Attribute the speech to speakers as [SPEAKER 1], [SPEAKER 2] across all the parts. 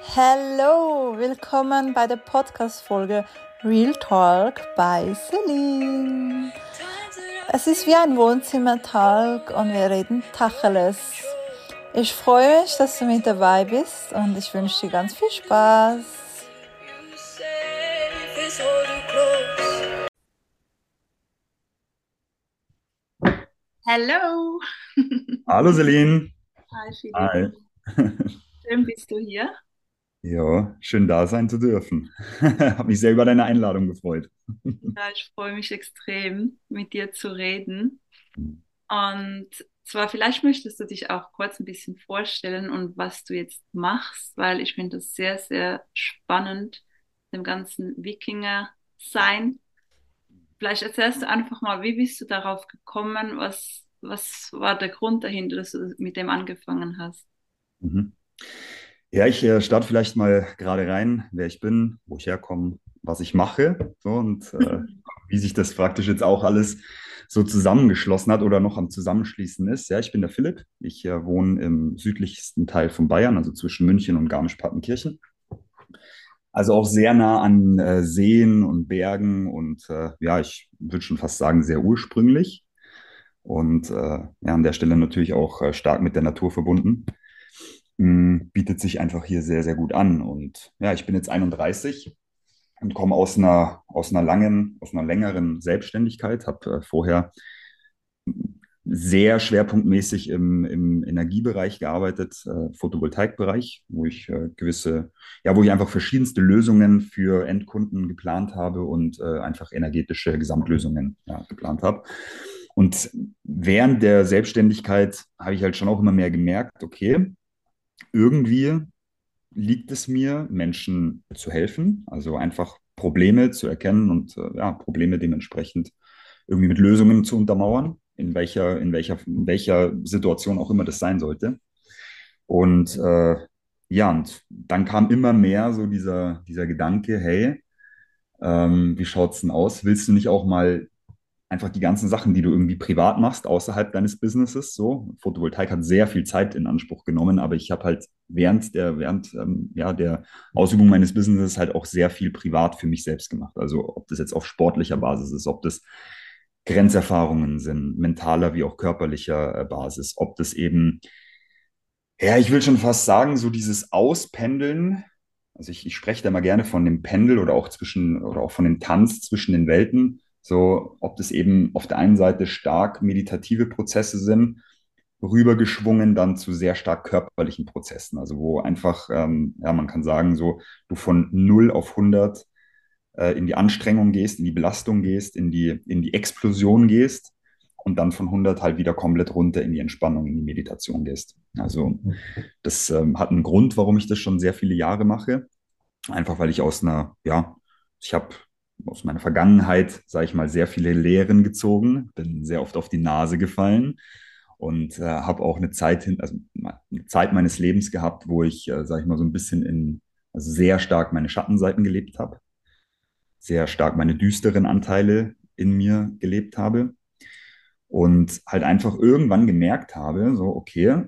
[SPEAKER 1] Hallo, willkommen bei der Podcast-Folge Real Talk bei Celine. Es ist wie ein Wohnzimmer-Talk und wir reden Tacheles. Ich freue mich, dass du mit dabei bist und ich wünsche dir ganz viel Spaß. Hallo.
[SPEAKER 2] Hallo Celine.
[SPEAKER 1] Hi, Philipp.
[SPEAKER 2] Hi.
[SPEAKER 1] Schön bist du hier.
[SPEAKER 2] Ja, schön da sein zu dürfen. Habe mich sehr über deine Einladung gefreut.
[SPEAKER 1] Ja, ich freue mich extrem, mit dir zu reden. Und zwar, vielleicht möchtest du dich auch kurz ein bisschen vorstellen und was du jetzt machst, weil ich finde das sehr, sehr spannend, dem ganzen Wikinger-Sein. Vielleicht erzählst du einfach mal, wie bist du darauf gekommen? Was, was war der Grund dahinter, dass du mit dem angefangen hast?
[SPEAKER 2] Mhm. Ja, ich äh, starte vielleicht mal gerade rein, wer ich bin, wo ich herkomme, was ich mache, so und äh, wie sich das praktisch jetzt auch alles so zusammengeschlossen hat oder noch am Zusammenschließen ist. Ja, ich bin der Philipp. Ich äh, wohne im südlichsten Teil von Bayern, also zwischen München und Garmisch-Partenkirchen. Also auch sehr nah an äh, Seen und Bergen und äh, ja, ich würde schon fast sagen, sehr ursprünglich. Und äh, ja, an der Stelle natürlich auch äh, stark mit der Natur verbunden. Mm, bietet sich einfach hier sehr, sehr gut an. Und ja, ich bin jetzt 31 und komme aus einer, aus einer langen, aus einer längeren Selbstständigkeit, habe äh, vorher sehr schwerpunktmäßig im, im Energiebereich gearbeitet, äh, Photovoltaikbereich, wo ich äh, gewisse, ja, wo ich einfach verschiedenste Lösungen für Endkunden geplant habe und äh, einfach energetische Gesamtlösungen ja, geplant habe. Und während der Selbstständigkeit habe ich halt schon auch immer mehr gemerkt, okay, irgendwie liegt es mir, Menschen zu helfen, also einfach Probleme zu erkennen und äh, ja, Probleme dementsprechend irgendwie mit Lösungen zu untermauern, in welcher, in welcher, in welcher Situation auch immer das sein sollte. Und äh, ja, und dann kam immer mehr so dieser, dieser Gedanke, hey, ähm, wie schaut's denn aus? Willst du nicht auch mal einfach die ganzen Sachen, die du irgendwie privat machst, außerhalb deines Businesses. So, Photovoltaik hat sehr viel Zeit in Anspruch genommen, aber ich habe halt während der, während ähm, ja, der Ausübung meines Businesses halt auch sehr viel privat für mich selbst gemacht. Also ob das jetzt auf sportlicher Basis ist, ob das Grenzerfahrungen sind, mentaler wie auch körperlicher äh, Basis, ob das eben, ja, ich will schon fast sagen, so dieses Auspendeln. Also ich, ich spreche da mal gerne von dem Pendel oder auch zwischen oder auch von dem Tanz zwischen den Welten so, ob das eben auf der einen Seite stark meditative Prozesse sind, rübergeschwungen dann zu sehr stark körperlichen Prozessen. Also wo einfach, ähm, ja, man kann sagen, so du von 0 auf 100 äh, in die Anstrengung gehst, in die Belastung gehst, in die, in die Explosion gehst und dann von 100 halt wieder komplett runter in die Entspannung, in die Meditation gehst. Also das ähm, hat einen Grund, warum ich das schon sehr viele Jahre mache. Einfach weil ich aus einer, ja, ich habe aus meiner Vergangenheit, sage ich mal, sehr viele Lehren gezogen, bin sehr oft auf die Nase gefallen und äh, habe auch eine Zeit hin, also eine Zeit meines Lebens gehabt, wo ich, äh, sage ich mal, so ein bisschen in, also sehr stark meine Schattenseiten gelebt habe, sehr stark meine düsteren Anteile in mir gelebt habe und halt einfach irgendwann gemerkt habe, so okay.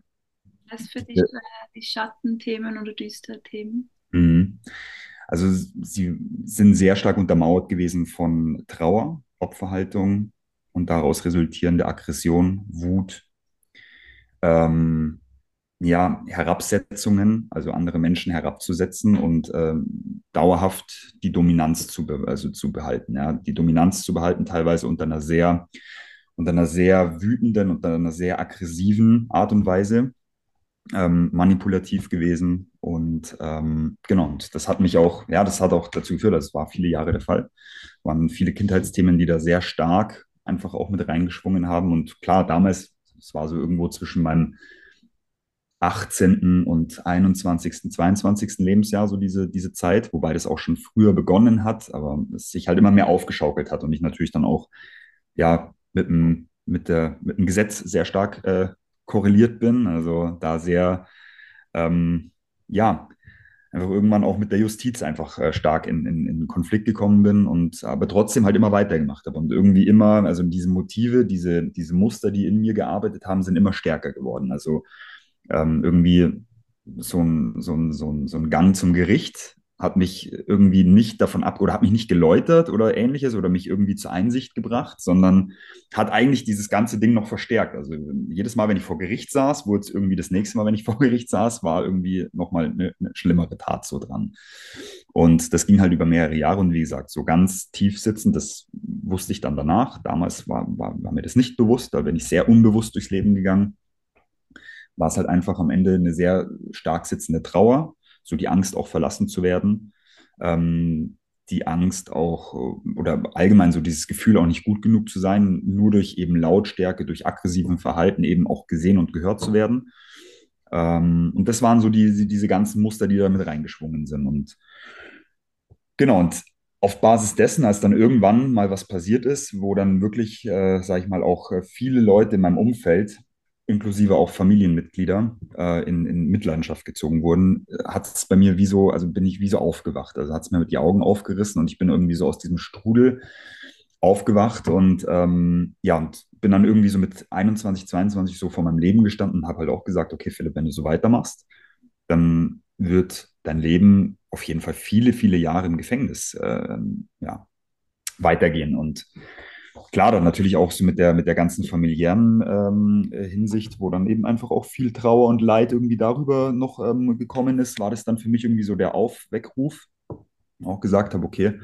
[SPEAKER 1] Was für dich äh, die Schattenthemen oder düstere Themen?
[SPEAKER 2] Mhm. Also sie sind sehr stark untermauert gewesen von Trauer, Opferhaltung und daraus resultierende Aggression, Wut, ähm, ja, Herabsetzungen, also andere Menschen herabzusetzen und ähm, dauerhaft die Dominanz zu, also zu behalten. Ja, die Dominanz zu behalten, teilweise unter einer sehr, unter einer sehr wütenden, unter einer sehr aggressiven Art und Weise ähm, manipulativ gewesen. Und ähm, genau, und das hat mich auch, ja, das hat auch dazu geführt, das war viele Jahre der Fall, waren viele Kindheitsthemen, die da sehr stark einfach auch mit reingeschwungen haben. Und klar, damals, es war so irgendwo zwischen meinem 18. und 21., 22. Lebensjahr, so diese, diese Zeit, wobei das auch schon früher begonnen hat, aber es sich halt immer mehr aufgeschaukelt hat und ich natürlich dann auch, ja, mit dem, mit der, mit dem Gesetz sehr stark äh, korreliert bin. Also da sehr, ähm, ja, einfach irgendwann auch mit der Justiz einfach äh, stark in, in, in Konflikt gekommen bin und aber trotzdem halt immer weitergemacht habe und irgendwie immer, also diese Motive, diese, diese Muster, die in mir gearbeitet haben, sind immer stärker geworden. Also ähm, irgendwie so ein, so ein, so ein, so ein Gang zum Gericht hat mich irgendwie nicht davon ab oder hat mich nicht geläutert oder ähnliches oder mich irgendwie zur Einsicht gebracht, sondern hat eigentlich dieses ganze Ding noch verstärkt. Also jedes Mal, wenn ich vor Gericht saß, wurde es irgendwie das nächste Mal, wenn ich vor Gericht saß, war irgendwie nochmal eine, eine schlimmere Tat so dran. Und das ging halt über mehrere Jahre und wie gesagt, so ganz tief sitzend, das wusste ich dann danach. Damals war, war, war mir das nicht bewusst, da bin ich sehr unbewusst durchs Leben gegangen. War es halt einfach am Ende eine sehr stark sitzende Trauer so die Angst auch verlassen zu werden. Ähm, die Angst auch oder allgemein so dieses Gefühl auch nicht gut genug zu sein, nur durch eben Lautstärke, durch aggressiven Verhalten eben auch gesehen und gehört zu werden. Ähm, und das waren so die, diese ganzen Muster, die da mit reingeschwungen sind. Und genau, und auf Basis dessen, als dann irgendwann mal was passiert ist, wo dann wirklich, äh, sage ich mal, auch äh, viele Leute in meinem Umfeld inklusive auch Familienmitglieder äh, in, in Mitleidenschaft gezogen wurden, hat es bei mir wie so, also bin ich wie so aufgewacht. Also hat es mir mit die Augen aufgerissen und ich bin irgendwie so aus diesem Strudel aufgewacht und ähm, ja, und bin dann irgendwie so mit 21, 22 so vor meinem Leben gestanden und habe halt auch gesagt, okay, Philipp, wenn du so weitermachst, dann wird dein Leben auf jeden Fall viele, viele Jahre im Gefängnis äh, ja, weitergehen. Und klar, dann natürlich auch so mit der, mit der ganzen familiären ähm, äh, Hinsicht, wo dann eben einfach auch viel Trauer und Leid irgendwie darüber noch ähm, gekommen ist, war das dann für mich irgendwie so der Aufweckruf. Auch gesagt habe, okay,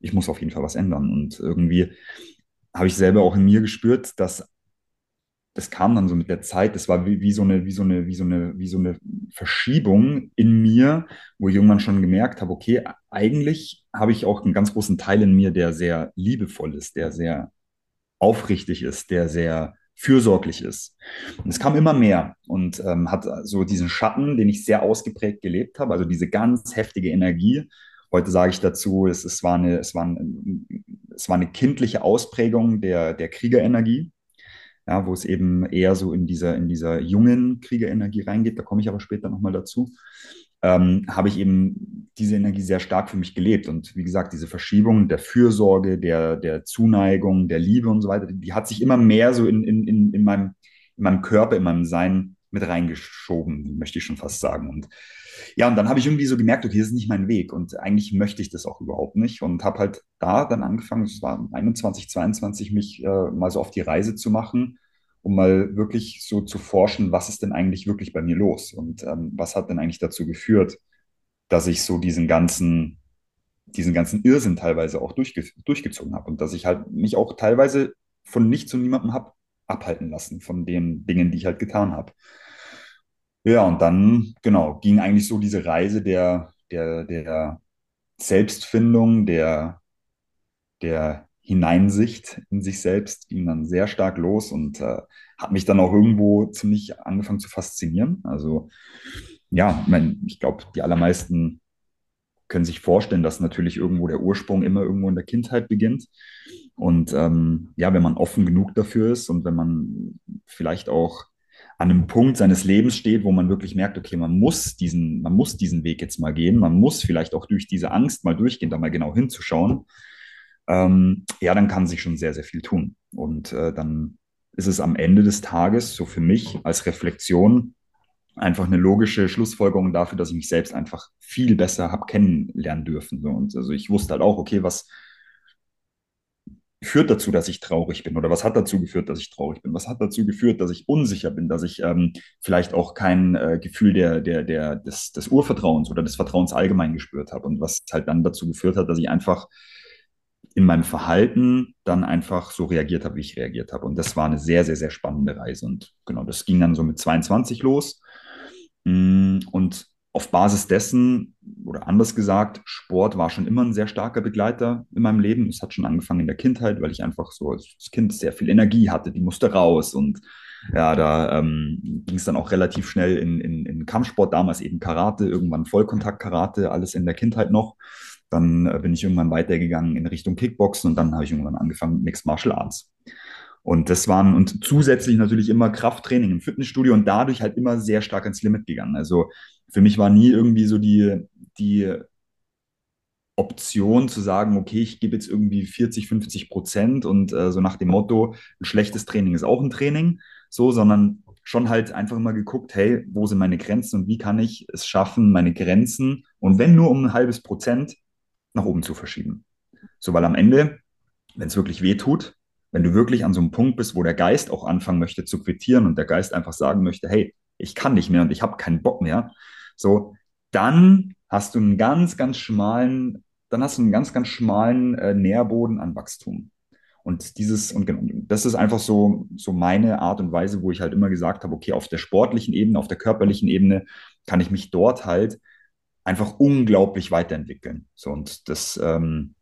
[SPEAKER 2] ich muss auf jeden Fall was ändern. Und irgendwie habe ich selber auch in mir gespürt, dass das kam dann so mit der Zeit, das war wie, wie, so eine, wie, so eine, wie, so eine, wie so eine Verschiebung in mir, wo ich irgendwann schon gemerkt habe, okay, eigentlich habe ich auch einen ganz großen Teil in mir, der sehr liebevoll ist, der sehr aufrichtig ist, der sehr fürsorglich ist. Und es kam immer mehr und ähm, hat so diesen Schatten, den ich sehr ausgeprägt gelebt habe, also diese ganz heftige Energie. Heute sage ich dazu, es, es, war, eine, es, war, ein, es war eine kindliche Ausprägung der, der Kriegerenergie ja, wo es eben eher so in dieser, in dieser jungen Kriegerenergie reingeht, da komme ich aber später nochmal dazu, ähm, habe ich eben diese Energie sehr stark für mich gelebt. Und wie gesagt, diese Verschiebung der Fürsorge, der, der Zuneigung, der Liebe und so weiter, die, hat sich immer mehr so in, in, in, in, meinem, in meinem Körper, in meinem Sein mit reingeschoben, möchte ich schon fast sagen. Und ja, und dann habe ich irgendwie so gemerkt, okay, das ist nicht mein Weg und eigentlich möchte ich das auch überhaupt nicht und habe halt da dann angefangen, es war 21, 22, mich äh, mal so auf die Reise zu machen, um mal wirklich so zu forschen, was ist denn eigentlich wirklich bei mir los und ähm, was hat denn eigentlich dazu geführt, dass ich so diesen ganzen, diesen ganzen Irrsinn teilweise auch durchge durchgezogen habe und dass ich halt mich auch teilweise von nichts und niemandem habe abhalten lassen von den Dingen, die ich halt getan habe. Ja, und dann, genau, ging eigentlich so diese Reise der, der, der Selbstfindung, der, der Hineinsicht in sich selbst, ging dann sehr stark los und äh, hat mich dann auch irgendwo ziemlich angefangen zu faszinieren. Also ja, mein, ich glaube, die allermeisten können sich vorstellen, dass natürlich irgendwo der Ursprung immer irgendwo in der Kindheit beginnt. Und ähm, ja, wenn man offen genug dafür ist und wenn man vielleicht auch an einem Punkt seines Lebens steht, wo man wirklich merkt, okay, man muss diesen, man muss diesen Weg jetzt mal gehen, man muss vielleicht auch durch diese Angst mal durchgehen, da mal genau hinzuschauen, ähm, ja, dann kann sich schon sehr, sehr viel tun. Und äh, dann ist es am Ende des Tages so für mich als Reflexion einfach eine logische Schlussfolgerung dafür, dass ich mich selbst einfach viel besser habe kennenlernen dürfen. So. Und also ich wusste halt auch, okay, was, führt dazu, dass ich traurig bin? Oder was hat dazu geführt, dass ich traurig bin? Was hat dazu geführt, dass ich unsicher bin, dass ich ähm, vielleicht auch kein äh, Gefühl der, der, der, des, des Urvertrauens oder des Vertrauens allgemein gespürt habe? Und was halt dann dazu geführt hat, dass ich einfach in meinem Verhalten dann einfach so reagiert habe, wie ich reagiert habe. Und das war eine sehr, sehr, sehr spannende Reise. Und genau, das ging dann so mit 22 los. Mm, und auf Basis dessen, oder anders gesagt, Sport war schon immer ein sehr starker Begleiter in meinem Leben. Es hat schon angefangen in der Kindheit, weil ich einfach so als Kind sehr viel Energie hatte, die musste raus. Und ja, da ähm, ging es dann auch relativ schnell in, in, in Kampfsport, damals eben Karate, irgendwann Vollkontakt-Karate, alles in der Kindheit noch. Dann äh, bin ich irgendwann weitergegangen in Richtung Kickboxen und dann habe ich irgendwann angefangen mit Mixed Martial Arts. Und das waren, und zusätzlich natürlich immer Krafttraining im Fitnessstudio und dadurch halt immer sehr stark ins Limit gegangen. Also für mich war nie irgendwie so die, die Option zu sagen, okay, ich gebe jetzt irgendwie 40, 50 Prozent und äh, so nach dem Motto, ein schlechtes Training ist auch ein Training, so, sondern schon halt einfach immer geguckt, hey, wo sind meine Grenzen und wie kann ich es schaffen, meine Grenzen und wenn nur um ein halbes Prozent nach oben zu verschieben. So, weil am Ende, wenn es wirklich weh tut, wenn du wirklich an so einem Punkt bist, wo der Geist auch anfangen möchte zu quittieren und der Geist einfach sagen möchte, hey, ich kann nicht mehr und ich habe keinen Bock mehr, so, dann hast du einen ganz, ganz schmalen, dann hast du einen ganz, ganz schmalen äh, Nährboden an Wachstum. Und dieses, und genau, das ist einfach so, so meine Art und Weise, wo ich halt immer gesagt habe, okay, auf der sportlichen Ebene, auf der körperlichen Ebene kann ich mich dort halt einfach unglaublich weiterentwickeln. So, und das, ähm,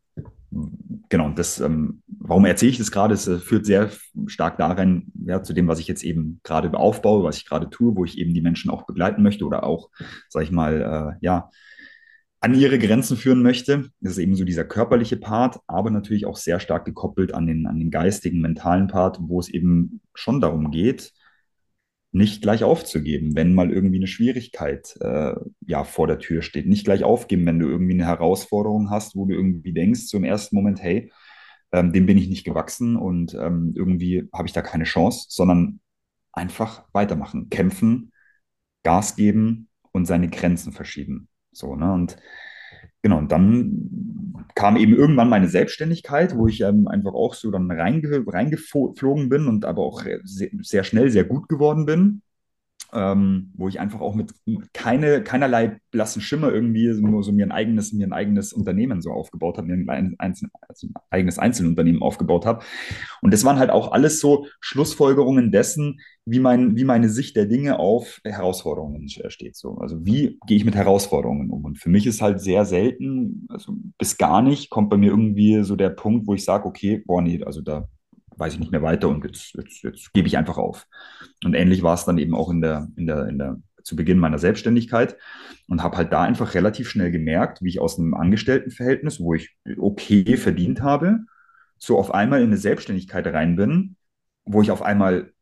[SPEAKER 2] genau, das, ähm, warum erzähle ich das gerade? Es äh, führt sehr stark darin, ja, zu dem, was ich jetzt eben gerade aufbaue, was ich gerade tue, wo ich eben die Menschen auch begleiten möchte oder auch, sag ich mal, äh, ja, an ihre Grenzen führen möchte. Das ist eben so dieser körperliche Part, aber natürlich auch sehr stark gekoppelt an den, an den geistigen, mentalen Part, wo es eben schon darum geht, nicht gleich aufzugeben, wenn mal irgendwie eine Schwierigkeit äh, ja vor der Tür steht. Nicht gleich aufgeben, wenn du irgendwie eine Herausforderung hast, wo du irgendwie denkst, so im ersten Moment, hey, ähm, dem bin ich nicht gewachsen und ähm, irgendwie habe ich da keine Chance, sondern einfach weitermachen, kämpfen, Gas geben und seine Grenzen verschieben. So, ne? Und genau, und dann kam eben irgendwann meine Selbstständigkeit, wo ich ähm, einfach auch so dann reinge reingeflogen bin und aber auch sehr, sehr schnell sehr gut geworden bin ähm, wo ich einfach auch mit keine, keinerlei blassen Schimmer irgendwie so, so mir ein eigenes, mir ein eigenes Unternehmen so aufgebaut habe, mir ein, Einzel also ein eigenes Einzelunternehmen aufgebaut habe. Und das waren halt auch alles so Schlussfolgerungen dessen, wie, mein, wie meine Sicht der Dinge auf Herausforderungen steht. So. Also wie gehe ich mit Herausforderungen um? Und für mich ist halt sehr selten, also bis gar nicht, kommt bei mir irgendwie so der Punkt, wo ich sage, okay, boah, nee, also da weiß ich nicht mehr weiter und jetzt, jetzt, jetzt gebe ich einfach auf. Und ähnlich war es dann eben auch in der, in der, in der, zu Beginn meiner Selbstständigkeit und habe halt da einfach relativ schnell gemerkt, wie ich aus einem Angestelltenverhältnis, wo ich okay verdient habe, so auf einmal in eine Selbstständigkeit rein bin, wo ich auf einmal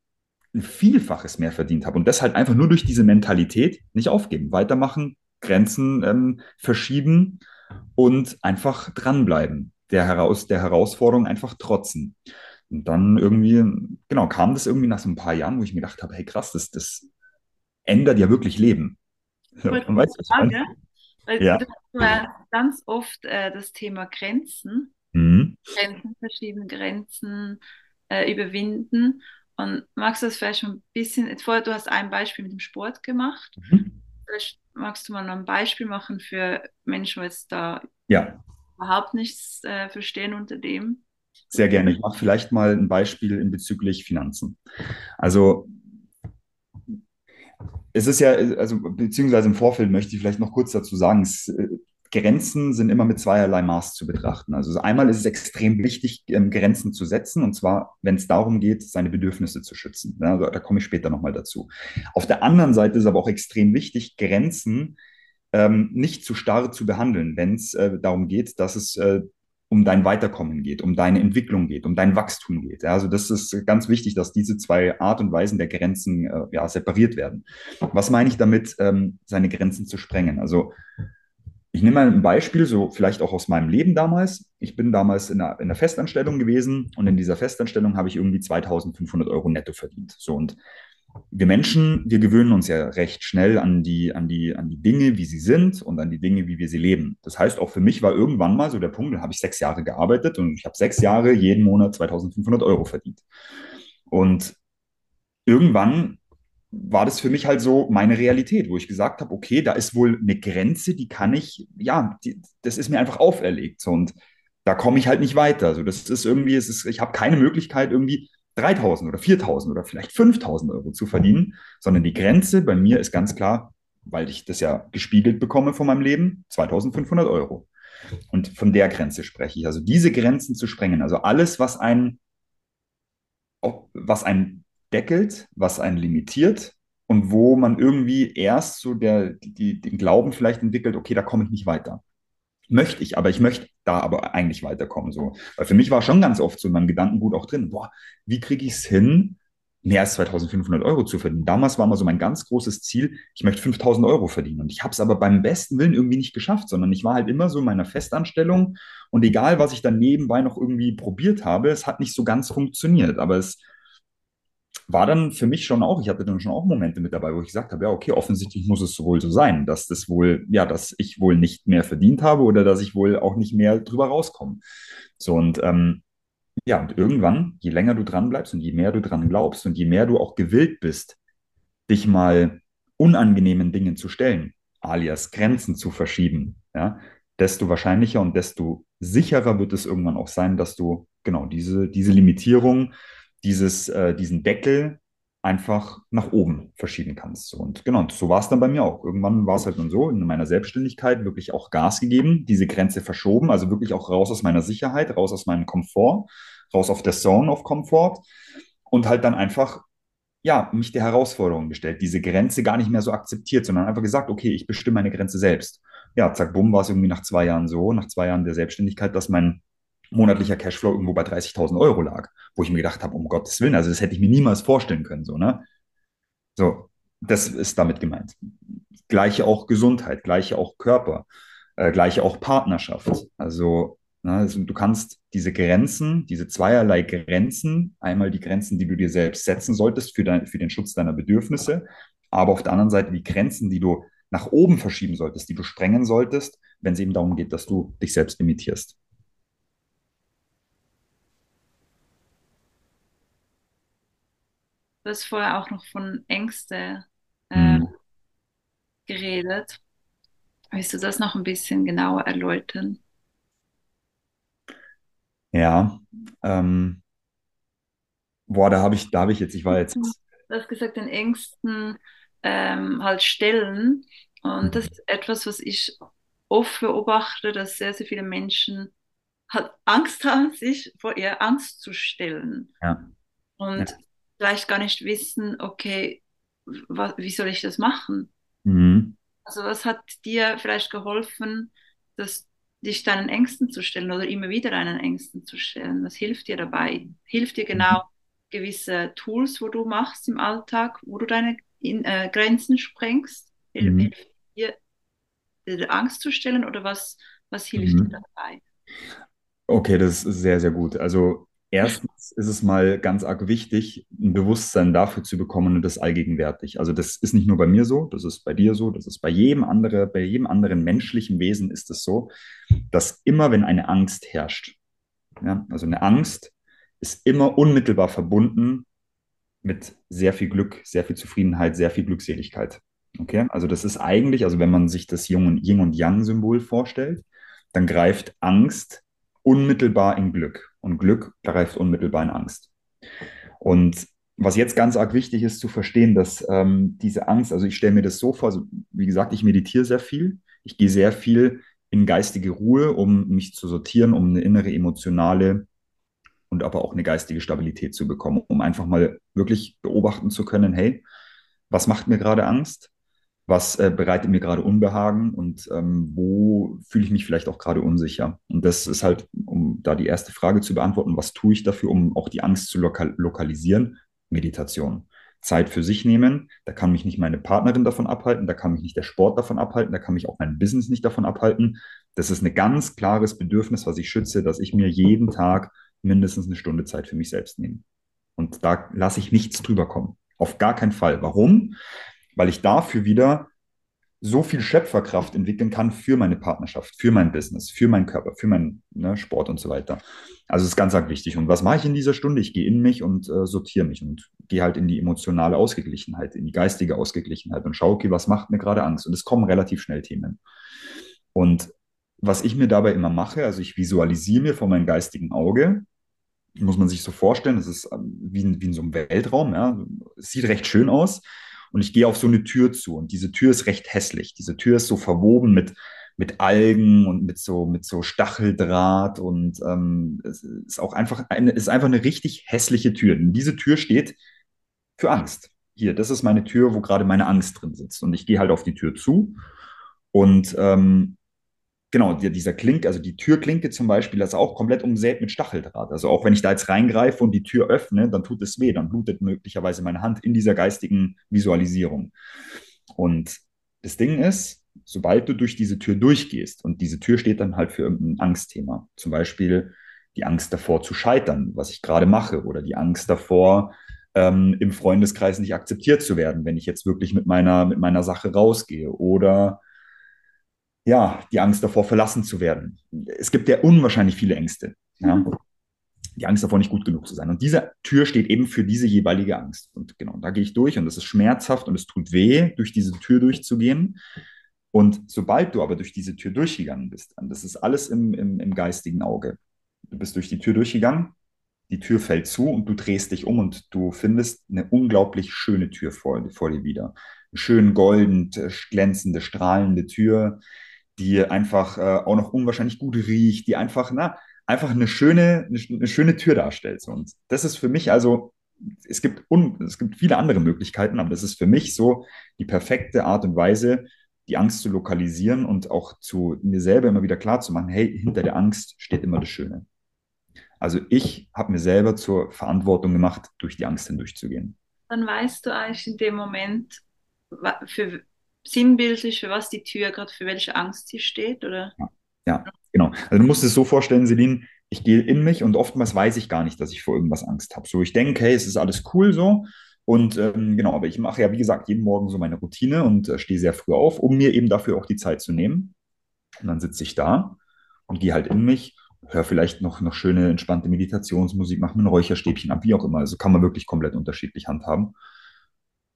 [SPEAKER 2] ein Vielfaches mehr verdient habe. Und das halt einfach nur durch diese Mentalität nicht aufgeben, weitermachen, Grenzen ähm, verschieben und einfach dranbleiben, der, heraus, der Herausforderung einfach trotzen. Und dann irgendwie, genau, kam das irgendwie nach so ein paar Jahren, wo ich mir gedacht habe, hey krass, das, das ändert ja wirklich Leben.
[SPEAKER 1] Ja, man weiß, was Frage, weil ja. du hast ganz oft äh, das Thema Grenzen, mhm. Grenzen verschieben, Grenzen äh, überwinden. Und magst du das vielleicht schon ein bisschen, vorher, du hast ein Beispiel mit dem Sport gemacht. Mhm. Vielleicht magst du mal noch ein Beispiel machen für Menschen, die jetzt da ja. überhaupt nichts äh, verstehen unter dem.
[SPEAKER 2] Sehr gerne. Ich mache vielleicht mal ein Beispiel in bezüglich Finanzen. Also es ist ja, also beziehungsweise im Vorfeld möchte ich vielleicht noch kurz dazu sagen, es, äh, Grenzen sind immer mit zweierlei Maß zu betrachten. Also einmal ist es extrem wichtig, ähm, Grenzen zu setzen, und zwar, wenn es darum geht, seine Bedürfnisse zu schützen. Ja, da komme ich später nochmal dazu. Auf der anderen Seite ist aber auch extrem wichtig, Grenzen ähm, nicht zu starr zu behandeln, wenn es äh, darum geht, dass es äh, um dein Weiterkommen geht, um deine Entwicklung geht, um dein Wachstum geht. Also das ist ganz wichtig, dass diese zwei Art und Weisen der Grenzen äh, ja, separiert werden. Was meine ich damit, ähm, seine Grenzen zu sprengen? Also ich nehme mal ein Beispiel, so vielleicht auch aus meinem Leben damals. Ich bin damals in einer, in einer Festanstellung gewesen und in dieser Festanstellung habe ich irgendwie 2500 Euro netto verdient. So und wir Menschen, wir gewöhnen uns ja recht schnell an die, an die, an die Dinge, wie sie sind und an die Dinge, wie wir sie leben. Das heißt, auch für mich war irgendwann mal so der Punkt, da habe ich sechs Jahre gearbeitet und ich habe sechs Jahre jeden Monat 2500 Euro verdient. Und irgendwann war das für mich halt so meine Realität, wo ich gesagt habe, okay, da ist wohl eine Grenze, die kann ich, ja, die, das ist mir einfach auferlegt. So, und da komme ich halt nicht weiter. Also das ist irgendwie, es ist, ich habe keine Möglichkeit irgendwie 3000 oder 4000 oder vielleicht 5000 Euro zu verdienen, sondern die Grenze bei mir ist ganz klar, weil ich das ja gespiegelt bekomme von meinem Leben, 2500 Euro. Und von der Grenze spreche ich. Also diese Grenzen zu sprengen, also alles, was einen, was einen deckelt, was einen limitiert und wo man irgendwie erst so der, die, den Glauben vielleicht entwickelt, okay, da komme ich nicht weiter möchte ich, aber ich möchte da aber eigentlich weiterkommen. So. Weil für mich war schon ganz oft so in meinem Gedankengut auch drin, boah, wie kriege ich es hin, mehr als 2500 Euro zu verdienen? Damals war mal so mein ganz großes Ziel, ich möchte 5000 Euro verdienen. Und ich habe es aber beim besten Willen irgendwie nicht geschafft, sondern ich war halt immer so in meiner Festanstellung und egal, was ich dann nebenbei noch irgendwie probiert habe, es hat nicht so ganz funktioniert. Aber es war dann für mich schon auch, ich hatte dann schon auch Momente mit dabei, wo ich gesagt habe, ja, okay, offensichtlich muss es wohl so sein, dass das wohl, ja, dass ich wohl nicht mehr verdient habe oder dass ich wohl auch nicht mehr drüber rauskomme. So und ähm, ja, und irgendwann, je länger du dran bleibst und je mehr du dran glaubst und je mehr du auch gewillt bist, dich mal unangenehmen Dingen zu stellen, alias Grenzen zu verschieben, ja, desto wahrscheinlicher und desto sicherer wird es irgendwann auch sein, dass du genau diese, diese Limitierung, dieses, äh, diesen Deckel einfach nach oben verschieben kannst. Und genau, so war es dann bei mir auch. Irgendwann war es halt dann so, in meiner Selbstständigkeit wirklich auch Gas gegeben, diese Grenze verschoben, also wirklich auch raus aus meiner Sicherheit, raus aus meinem Komfort, raus auf der Zone of Komfort und halt dann einfach, ja, mich der Herausforderung gestellt, diese Grenze gar nicht mehr so akzeptiert, sondern einfach gesagt, okay, ich bestimme meine Grenze selbst. Ja, zack, bumm, war es irgendwie nach zwei Jahren so, nach zwei Jahren der Selbstständigkeit, dass mein monatlicher Cashflow irgendwo bei 30.000 Euro lag, wo ich mir gedacht habe, um Gottes Willen, also das hätte ich mir niemals vorstellen können, so, ne? So, das ist damit gemeint. Gleiche auch Gesundheit, gleiche auch Körper, äh, gleiche auch Partnerschaft. Also, ne, also, du kannst diese Grenzen, diese zweierlei Grenzen, einmal die Grenzen, die du dir selbst setzen solltest für, dein, für den Schutz deiner Bedürfnisse, aber auf der anderen Seite die Grenzen, die du nach oben verschieben solltest, die du sprengen solltest, wenn es eben darum geht, dass du dich selbst limitierst.
[SPEAKER 1] Du hast vorher auch noch von Ängste äh,
[SPEAKER 2] Hm.
[SPEAKER 1] geredet. Willst du das noch ein bisschen genauer erläutern?
[SPEAKER 2] Ja, ähm, boah, da habe ich, da habe ich jetzt, ich war jetzt,
[SPEAKER 1] Du hast gesagt, den Ängsten ähm, halt stellen. Und das
[SPEAKER 2] Mhm.
[SPEAKER 1] ist etwas, was ich oft beobachte, dass sehr, sehr viele Menschen halt Angst haben, sich vor ihrer Angst zu stellen.
[SPEAKER 2] ja, ja.
[SPEAKER 1] Vielleicht gar nicht wissen, okay, wie soll ich das machen?
[SPEAKER 2] Mhm.
[SPEAKER 1] Also was hat dir vielleicht geholfen, dass dich deinen Ängsten zu stellen oder immer wieder deinen Ängsten zu stellen? Was hilft dir dabei? Hilft dir
[SPEAKER 2] Mhm.
[SPEAKER 1] genau gewisse Tools, wo du machst im Alltag, wo du deine in, äh, Grenzen sprengst?
[SPEAKER 2] Mhm.
[SPEAKER 1] Hilft dir, dir Angst zu stellen oder was, was hilft dir
[SPEAKER 2] Mhm.
[SPEAKER 1] dabei?
[SPEAKER 2] Okay, das ist sehr, sehr gut. Also erstens ist es mal ganz arg wichtig, ein Bewusstsein dafür zu bekommen und das allgegenwärtig. Also das ist nicht nur bei mir so, das ist bei dir so, das ist bei jedem andere, bei jedem anderen menschlichen Wesen ist es so, dass immer, wenn eine Angst herrscht, ja, also eine Angst ist immer unmittelbar verbunden mit sehr viel Glück, sehr viel Zufriedenheit, sehr viel Glückseligkeit. Okay, also das ist eigentlich, also wenn man sich das Yin und Yang-Symbol vorstellt, dann greift Angst unmittelbar in Glück und Glück greift unmittelbar in Angst. Und was jetzt ganz arg wichtig ist zu verstehen, dass ähm, diese Angst, also ich stelle mir das so vor, also wie gesagt, ich meditiere sehr viel, ich gehe sehr viel in geistige Ruhe, um mich zu sortieren, um eine innere emotionale und aber auch eine geistige Stabilität zu bekommen, um einfach mal wirklich beobachten zu können, hey, was macht mir gerade Angst? Was äh, bereitet mir gerade Unbehagen und ähm, wo fühle ich mich vielleicht auch gerade unsicher? Und das ist halt, um da die erste Frage zu beantworten, was tue ich dafür, um auch die Angst zu lokal lokalisieren? Meditation. Zeit für sich nehmen. Da kann mich nicht meine Partnerin davon abhalten, da kann mich nicht der Sport davon abhalten, da kann mich auch mein Business nicht davon abhalten. Das ist ein ganz klares Bedürfnis, was ich schütze, dass ich mir jeden Tag mindestens eine Stunde Zeit für mich selbst nehme. Und da lasse ich nichts drüber kommen. Auf gar keinen Fall. Warum? Weil ich dafür wieder so viel Schöpferkraft entwickeln kann für meine Partnerschaft, für mein Business, für meinen Körper, für meinen ne, Sport und so weiter. Also es ist ganz, ganz wichtig. Und was mache ich in dieser Stunde? Ich gehe in mich und äh, sortiere mich und gehe halt in die emotionale Ausgeglichenheit, in die geistige Ausgeglichenheit und schaue, okay, was macht mir gerade Angst? Und es kommen relativ schnell Themen. Und was ich mir dabei immer mache, also ich visualisiere mir vor meinem geistigen Auge, muss man sich so vorstellen, das ist ähm, wie in, wie in so einem Weltraum, ja. Es sieht recht schön aus. Und ich gehe auf so eine Tür zu und diese Tür ist recht hässlich. Diese Tür ist so verwoben mit, mit Algen und mit so, mit so Stacheldraht und ähm, es ist auch einfach eine, ist einfach eine richtig hässliche Tür. Und diese Tür steht für Angst. Hier, das ist meine Tür, wo gerade meine Angst drin sitzt. Und ich gehe halt auf die Tür zu und ähm, Genau, die, dieser Klink, also die Türklinke zum Beispiel, das ist auch komplett umsät mit Stacheldraht. Also auch wenn ich da jetzt reingreife und die Tür öffne, dann tut es weh, dann blutet möglicherweise meine Hand in dieser geistigen Visualisierung. Und das Ding ist, sobald du durch diese Tür durchgehst und diese Tür steht dann halt für irgendein Angstthema, zum Beispiel die Angst davor zu scheitern, was ich gerade mache, oder die Angst davor, ähm, im Freundeskreis nicht akzeptiert zu werden, wenn ich jetzt wirklich mit meiner, mit meiner Sache rausgehe. Oder ja, die Angst davor, verlassen zu werden. Es gibt ja unwahrscheinlich viele Ängste. Ja? Mhm. Die Angst davor, nicht gut genug zu sein. Und diese Tür steht eben für diese jeweilige Angst. Und genau, da gehe ich durch und es ist schmerzhaft und es tut weh, durch diese Tür durchzugehen. Und sobald du aber durch diese Tür durchgegangen bist, das ist alles im, im, im geistigen Auge. Du bist durch die Tür durchgegangen, die Tür fällt zu und du drehst dich um und du findest eine unglaublich schöne Tür vor, vor dir wieder. Eine schön golden, glänzende, strahlende Tür, die einfach äh, auch noch unwahrscheinlich gut riecht, die einfach, na, einfach eine schöne, eine, eine schöne Tür darstellt. Und das ist für mich also, es gibt, un, es gibt viele andere Möglichkeiten, aber das ist für mich so die perfekte Art und Weise, die Angst zu lokalisieren und auch zu mir selber immer wieder klar zu machen, hey, hinter der Angst steht immer das Schöne. Also ich habe mir selber zur Verantwortung gemacht, durch die Angst hindurchzugehen.
[SPEAKER 1] Dann weißt du eigentlich in dem Moment, für sinnbildlich, für was die Tür gerade, für welche Angst sie steht, oder?
[SPEAKER 2] Ja, ja, genau. Also du musst es so vorstellen, Celine, ich gehe in mich und oftmals weiß ich gar nicht, dass ich vor irgendwas Angst habe. So, ich denke, hey, es ist alles cool so. Und ähm, genau, aber ich mache ja, wie gesagt, jeden Morgen so meine Routine und äh, stehe sehr früh auf, um mir eben dafür auch die Zeit zu nehmen. Und dann sitze ich da und gehe halt in mich, höre vielleicht noch, noch schöne, entspannte Meditationsmusik, mache mir ein Räucherstäbchen ab, wie auch immer. Also kann man wirklich komplett unterschiedlich handhaben.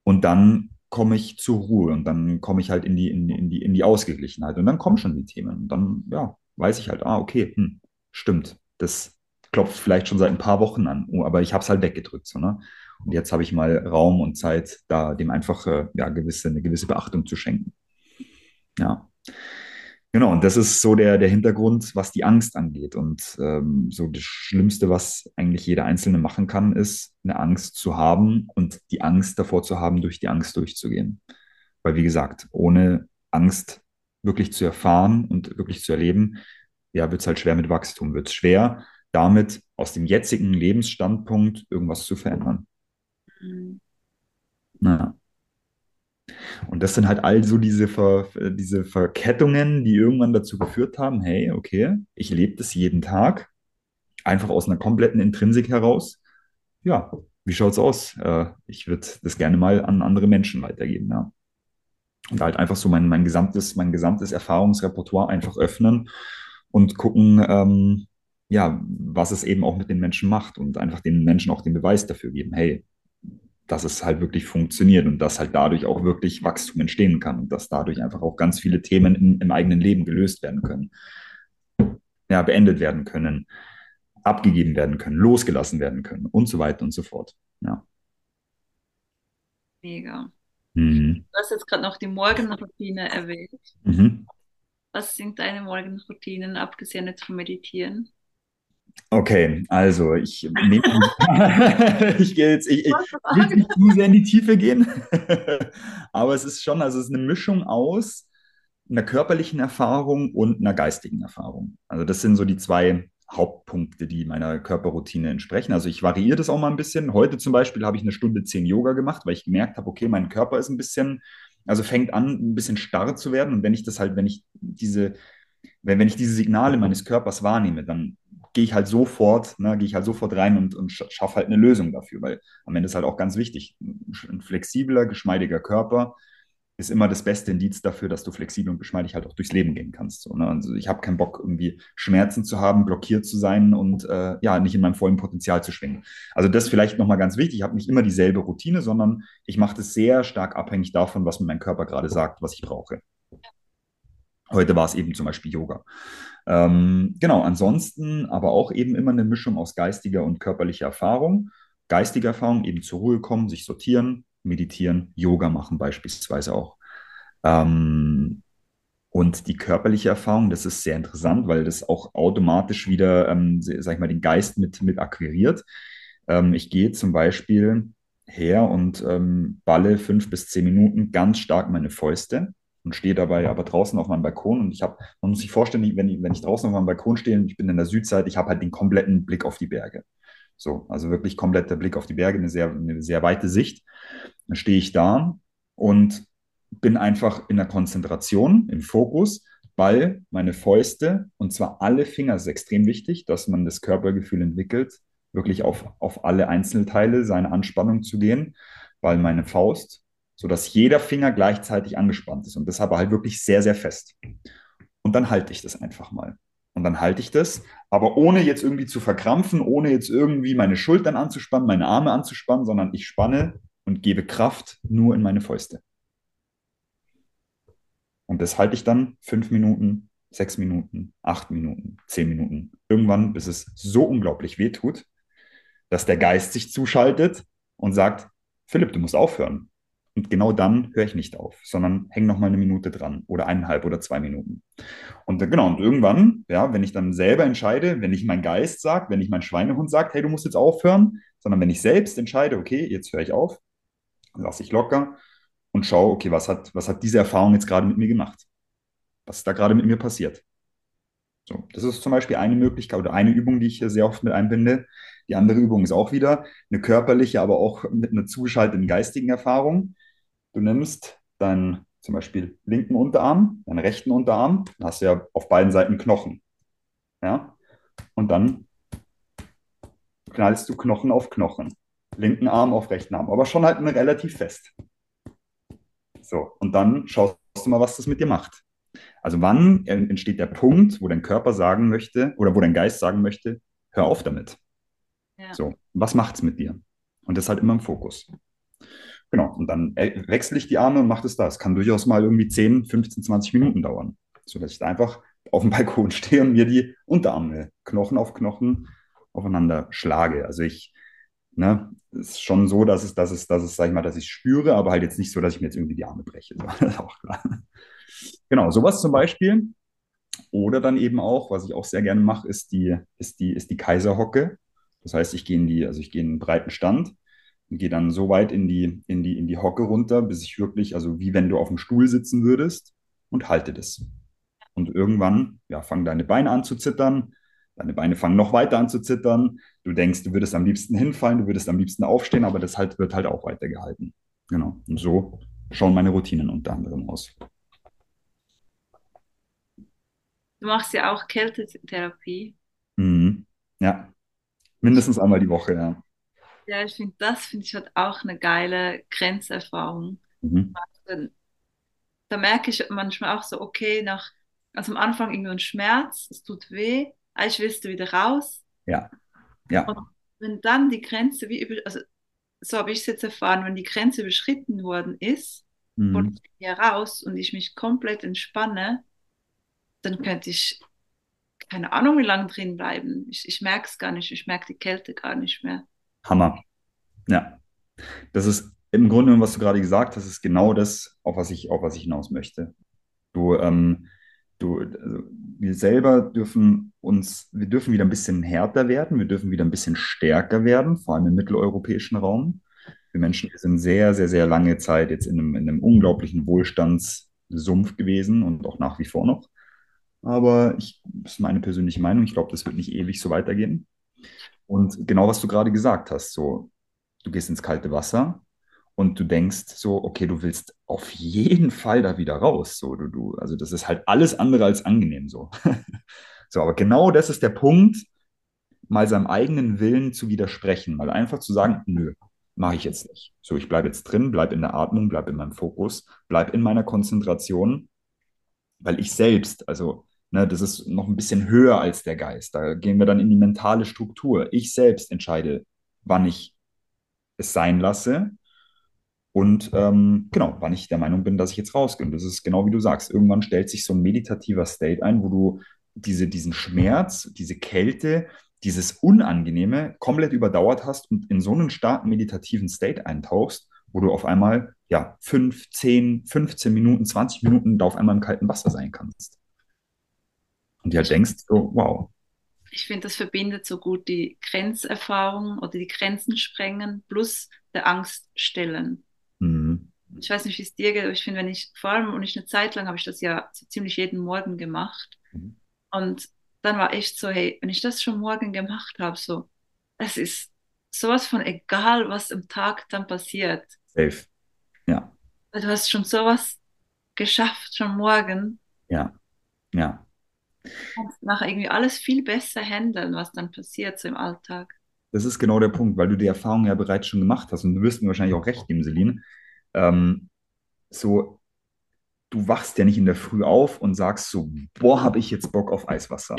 [SPEAKER 2] Und dann komme ich zur Ruhe und dann komme ich halt in die, in, in, die, in die Ausgeglichenheit und dann kommen schon die Themen. Und dann, ja, weiß ich halt, ah, okay, hm, stimmt, das klopft vielleicht schon seit ein paar Wochen an, oh, aber ich habe es halt weggedrückt. So, ne? Und jetzt habe ich mal Raum und Zeit, da dem einfach äh, ja, gewisse, eine gewisse Beachtung zu schenken. Ja. Genau, und das ist so der, der Hintergrund, was die Angst angeht. Und ähm, so das Schlimmste, was eigentlich jeder Einzelne machen kann, ist, eine Angst zu haben und die Angst davor zu haben, durch die Angst durchzugehen. Weil, wie gesagt, ohne Angst wirklich zu erfahren und wirklich zu erleben, ja, wird es halt schwer mit Wachstum, wird es schwer, damit aus dem jetzigen Lebensstandpunkt irgendwas zu verändern. Mhm. Naja. Und das sind halt all so diese, Ver, diese Verkettungen, die irgendwann dazu geführt haben, hey, okay, ich lebe das jeden Tag, einfach aus einer kompletten Intrinsik heraus. Ja, wie schaut's aus? Äh, ich würde das gerne mal an andere Menschen weitergeben, ja. Und halt einfach so mein, mein gesamtes, mein gesamtes Erfahrungsrepertoire einfach öffnen und gucken, ähm, ja, was es eben auch mit den Menschen macht und einfach den Menschen auch den Beweis dafür geben, hey, dass es halt wirklich funktioniert und dass halt dadurch auch wirklich Wachstum entstehen kann und dass dadurch einfach auch ganz viele Themen in, im eigenen Leben gelöst werden können, ja, beendet werden können, abgegeben werden können, losgelassen werden können und so weiter und so fort. Ja.
[SPEAKER 1] Mega. Mhm. Du hast jetzt gerade noch die Morgenroutine erwähnt. Mhm. Was sind deine Morgenroutinen, abgesehen jetzt vom Meditieren?
[SPEAKER 2] Okay, also ich nehme, ich gehe jetzt, ich, ich will nicht zu sehr in die Tiefe gehen, aber es ist schon, also es ist eine Mischung aus einer körperlichen Erfahrung und einer geistigen Erfahrung. Also das sind so die zwei Hauptpunkte, die meiner Körperroutine entsprechen. Also ich variiere das auch mal ein bisschen. Heute zum Beispiel habe ich eine Stunde zehn Yoga gemacht, weil ich gemerkt habe, okay, mein Körper ist ein bisschen, also fängt an, ein bisschen starr zu werden. Und wenn ich das halt, wenn ich diese, wenn, wenn ich diese Signale meines Körpers wahrnehme, dann gehe ich halt sofort, ne, gehe ich halt sofort rein und, und schaffe halt eine Lösung dafür, weil am Ende ist halt auch ganz wichtig, ein flexibler, geschmeidiger Körper ist immer das beste Indiz dafür, dass du flexibel und geschmeidig halt auch durchs Leben gehen kannst. So, ne? Also ich habe keinen Bock, irgendwie Schmerzen zu haben, blockiert zu sein und äh, ja, nicht in meinem vollen Potenzial zu schwingen. Also das vielleicht nochmal ganz wichtig, ich habe nicht immer dieselbe Routine, sondern ich mache das sehr stark abhängig davon, was mir mein Körper gerade sagt, was ich brauche. Heute war es eben zum Beispiel Yoga. Ähm, genau, ansonsten aber auch eben immer eine Mischung aus geistiger und körperlicher Erfahrung. Geistige Erfahrung, eben zur Ruhe kommen, sich sortieren, meditieren, Yoga machen beispielsweise auch. Ähm, und die körperliche Erfahrung, das ist sehr interessant, weil das auch automatisch wieder, ähm, sag ich mal, den Geist mit, mit akquiriert. Ähm, ich gehe zum Beispiel her und ähm, balle fünf bis zehn Minuten ganz stark meine Fäuste und stehe dabei aber draußen auf meinem Balkon und ich habe, man muss sich vorstellen, wenn ich, wenn ich draußen auf meinem Balkon stehe und ich bin in der Südseite, ich habe halt den kompletten Blick auf die Berge. So, also wirklich kompletter Blick auf die Berge, eine sehr, eine sehr weite Sicht. Dann stehe ich da und bin einfach in der Konzentration, im Fokus, weil meine Fäuste, und zwar alle Finger, ist extrem wichtig, dass man das Körpergefühl entwickelt, wirklich auf, auf alle Einzelteile seine Anspannung zu gehen, weil meine Faust, sodass jeder Finger gleichzeitig angespannt ist und deshalb halt wirklich sehr, sehr fest. Und dann halte ich das einfach mal. Und dann halte ich das, aber ohne jetzt irgendwie zu verkrampfen, ohne jetzt irgendwie meine Schultern anzuspannen, meine Arme anzuspannen, sondern ich spanne und gebe Kraft nur in meine Fäuste. Und das halte ich dann fünf Minuten, sechs Minuten, acht Minuten, zehn Minuten. Irgendwann, bis es so unglaublich weh tut, dass der Geist sich zuschaltet und sagt, Philipp, du musst aufhören. Und genau dann höre ich nicht auf, sondern hänge noch mal eine Minute dran oder eineinhalb oder zwei Minuten. Und genau, und irgendwann, ja, wenn ich dann selber entscheide, wenn nicht mein Geist sagt, wenn nicht mein Schweinehund sagt, hey, du musst jetzt aufhören, sondern wenn ich selbst entscheide, okay, jetzt höre ich auf, lasse ich locker und schaue, okay, was hat, was hat diese Erfahrung jetzt gerade mit mir gemacht? Was ist da gerade mit mir passiert? So, das ist zum Beispiel eine Möglichkeit oder eine Übung, die ich hier sehr oft mit einbinde. Die andere Übung ist auch wieder eine körperliche, aber auch mit einer zugeschalteten geistigen Erfahrung. Du nimmst deinen zum Beispiel linken Unterarm, deinen rechten Unterarm, dann hast du ja auf beiden Seiten Knochen. Ja? Und dann knallst du Knochen auf Knochen. Linken Arm auf rechten Arm, aber schon halt relativ fest. So, und dann schaust du mal, was das mit dir macht. Also wann entsteht der Punkt, wo dein Körper sagen möchte oder wo dein Geist sagen möchte, hör auf damit. Ja. So, was macht es mit dir? Und das ist halt immer im Fokus. Genau, und dann wechsle ich die Arme und mache das da. Es kann durchaus mal irgendwie 10, 15, 20 Minuten dauern, sodass ich da einfach auf dem Balkon stehe und mir die Unterarme Knochen auf Knochen aufeinander schlage. Also ich, ne, ist schon so, dass es, dass es, dass es, sag ich mal, dass ich spüre, aber halt jetzt nicht so, dass ich mir jetzt irgendwie die Arme breche. So, ist auch klar. Genau, sowas zum Beispiel. Oder dann eben auch, was ich auch sehr gerne mache, ist die, ist die, ist die Kaiserhocke. Das heißt, ich gehe in die, also ich gehe in einen breiten Stand und gehe dann so weit in die, in die, in die Hocke runter, bis ich wirklich, also wie wenn du auf dem Stuhl sitzen würdest und halte das. Und irgendwann, ja, fangen deine Beine an zu zittern, deine Beine fangen noch weiter an zu zittern. Du denkst, du würdest am liebsten hinfallen, du würdest am liebsten aufstehen, aber das halt, wird halt auch weitergehalten. Genau. Und so schauen meine Routinen unter anderem aus.
[SPEAKER 1] Du machst ja auch Kältetherapie.
[SPEAKER 2] Mhm. Ja, mindestens einmal die Woche, ja.
[SPEAKER 1] Ja, ich finde, das finde ich halt auch eine geile Grenzerfahrung.
[SPEAKER 2] Mhm.
[SPEAKER 1] Da merke ich manchmal auch so, okay, nach, also am Anfang irgendwie ein Schmerz, es tut weh, eigentlich willst du wieder raus.
[SPEAKER 2] Ja, ja.
[SPEAKER 1] Und wenn dann die Grenze, wie über, also so habe ich es jetzt erfahren, wenn die Grenze überschritten worden ist,
[SPEAKER 2] Mhm.
[SPEAKER 1] und ich gehe raus und ich mich komplett entspanne, dann könnte ich keine Ahnung, wie lange drin bleiben. Ich, ich merke es gar nicht, ich merke die Kälte gar nicht mehr.
[SPEAKER 2] Hammer. Ja. Das ist im Grunde, was du gerade gesagt hast, ist genau das, auf was ich, auf was ich hinaus möchte. Du, ähm, du, also wir selber dürfen uns, wir dürfen wieder ein bisschen härter werden, wir dürfen wieder ein bisschen stärker werden, vor allem im mitteleuropäischen Raum. Wir Menschen wir sind sehr, sehr, sehr lange Zeit jetzt in einem, in einem unglaublichen Wohlstandssumpf gewesen und auch nach wie vor noch. Aber ich, das ist meine persönliche Meinung. Ich glaube, das wird nicht ewig so weitergehen. Und genau, was du gerade gesagt hast, so, du gehst ins kalte Wasser und du denkst so, okay, du willst auf jeden Fall da wieder raus. So, du, du, also das ist halt alles andere als angenehm so. so, aber genau das ist der Punkt, mal seinem eigenen Willen zu widersprechen, mal einfach zu sagen, nö, mache ich jetzt nicht. So, ich bleibe jetzt drin, bleibe in der Atmung, bleibe in meinem Fokus, bleibe in meiner Konzentration, weil ich selbst, also Ne, das ist noch ein bisschen höher als der Geist. Da gehen wir dann in die mentale Struktur. Ich selbst entscheide, wann ich es sein lasse und ähm, genau, wann ich der Meinung bin, dass ich jetzt rausgehe. Und das ist genau wie du sagst. Irgendwann stellt sich so ein meditativer State ein, wo du diese, diesen Schmerz, diese Kälte, dieses Unangenehme komplett überdauert hast und in so einen starken meditativen State eintauchst, wo du auf einmal ja 5, 10, 15 Minuten, 20 Minuten da auf einmal im kalten Wasser sein kannst. Und ja, denkst so, wow.
[SPEAKER 1] Ich finde, das verbindet so gut die Grenzerfahrung oder die Grenzen sprengen plus der Angst stellen.
[SPEAKER 2] Mhm.
[SPEAKER 1] Ich weiß nicht, wie es dir geht, aber ich finde, wenn ich, vor allem, und ich eine Zeit lang habe ich das ja so ziemlich jeden Morgen gemacht.
[SPEAKER 2] Mhm.
[SPEAKER 1] Und dann war echt so, hey, wenn ich das schon morgen gemacht habe, so, es ist sowas von egal, was im Tag dann passiert.
[SPEAKER 2] Safe. Ja.
[SPEAKER 1] Du hast schon sowas geschafft, schon morgen.
[SPEAKER 2] Ja. Ja
[SPEAKER 1] kannst nachher irgendwie alles viel besser handeln, was dann passiert so im Alltag.
[SPEAKER 2] das ist genau der Punkt, weil du die Erfahrung ja bereits schon gemacht hast und du wirst mir wahrscheinlich auch recht geben, Celine. Ähm, so, du wachst ja nicht in der Früh auf und sagst so, boah, habe ich jetzt Bock auf Eiswasser.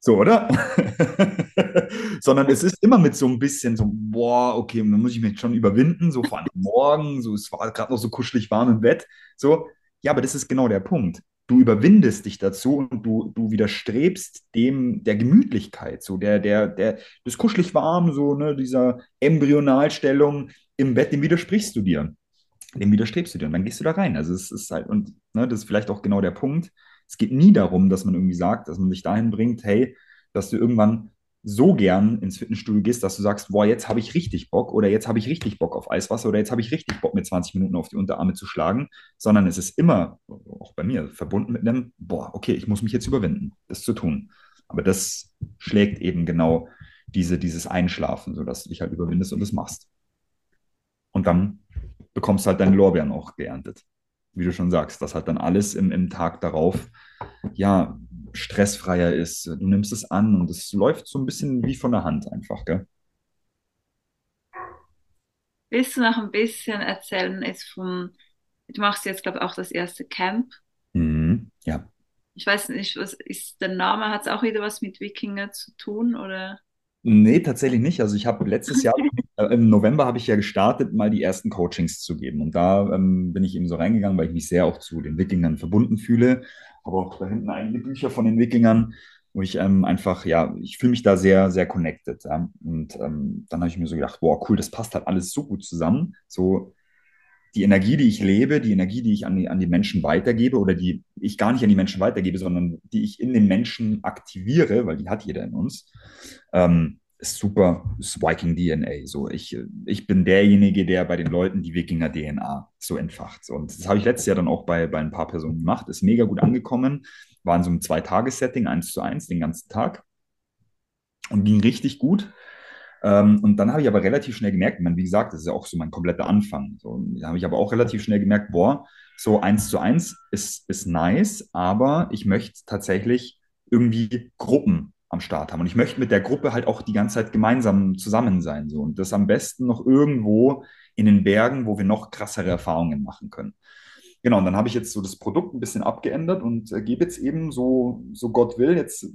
[SPEAKER 2] So, oder? Sondern es ist immer mit so ein bisschen so, boah, okay, dann muss ich mich schon überwinden, so vor allem morgen, so, es war gerade noch so kuschelig warm im Bett. So, ja, aber das ist genau der Punkt. Du überwindest dich dazu und du, du widerstrebst dem der Gemütlichkeit, so der, der, der, das kuschelig warm, so, ne, dieser Embryonalstellung im Bett, dem widersprichst du dir. Dem widerstrebst du dir und dann gehst du da rein. Also es ist halt, und ne, das ist vielleicht auch genau der Punkt. Es geht nie darum, dass man irgendwie sagt, dass man sich dahin bringt, hey, dass du irgendwann so gern ins Fitnessstudio gehst, dass du sagst, boah, jetzt habe ich richtig Bock oder jetzt habe ich richtig Bock auf Eiswasser oder jetzt habe ich richtig Bock, mir 20 Minuten auf die Unterarme zu schlagen, sondern es ist immer, auch bei mir, verbunden mit einem, boah, okay, ich muss mich jetzt überwinden, das zu tun. Aber das schlägt eben genau diese, dieses Einschlafen, sodass du dich halt überwindest und das machst. Und dann bekommst du halt deine Lorbeeren auch geerntet. Wie du schon sagst, dass halt dann alles im, im Tag darauf, ja, stressfreier ist. Du nimmst es an und es läuft so ein bisschen wie von der Hand einfach, gell?
[SPEAKER 1] Willst du noch ein bisschen erzählen, ist vom, du machst jetzt, glaube ich, auch das erste Camp.
[SPEAKER 2] Mhm, ja.
[SPEAKER 1] Ich weiß nicht, was ist der Name? Hat es auch wieder was mit Wikinger zu tun oder?
[SPEAKER 2] Nee, tatsächlich nicht. Also ich habe letztes Jahr, äh, im November habe ich ja gestartet, mal die ersten Coachings zu geben. Und da ähm, bin ich eben so reingegangen, weil ich mich sehr auch zu den Wikingern verbunden fühle habe auch da hinten einige Bücher von den Wikingern, wo ich ähm, einfach, ja, ich fühle mich da sehr, sehr connected. Ja? Und ähm, dann habe ich mir so gedacht, boah, cool, das passt halt alles so gut zusammen. So die Energie, die ich lebe, die Energie, die ich an die, an die Menschen weitergebe oder die ich gar nicht an die Menschen weitergebe, sondern die ich in den Menschen aktiviere, weil die hat jeder in uns, ähm, super, ist Viking DNA. So, ich, ich bin derjenige, der bei den Leuten die Wikinger DNA so entfacht. Und das habe ich letztes Jahr dann auch bei, bei ein paar Personen gemacht. Ist mega gut angekommen. War in so einem Zwei-Tages-Setting, eins zu eins, den ganzen Tag. Und ging richtig gut. Ähm, und dann habe ich aber relativ schnell gemerkt, man, wie gesagt, das ist ja auch so mein kompletter Anfang. So, da habe ich aber auch relativ schnell gemerkt, boah, so eins zu eins ist, ist nice, aber ich möchte tatsächlich irgendwie Gruppen am Start haben. Und ich möchte mit der Gruppe halt auch die ganze Zeit gemeinsam zusammen sein. So. Und das am besten noch irgendwo in den Bergen, wo wir noch krassere Erfahrungen machen können. Genau, und dann habe ich jetzt so das Produkt ein bisschen abgeändert und äh, gebe jetzt eben so, so Gott will, jetzt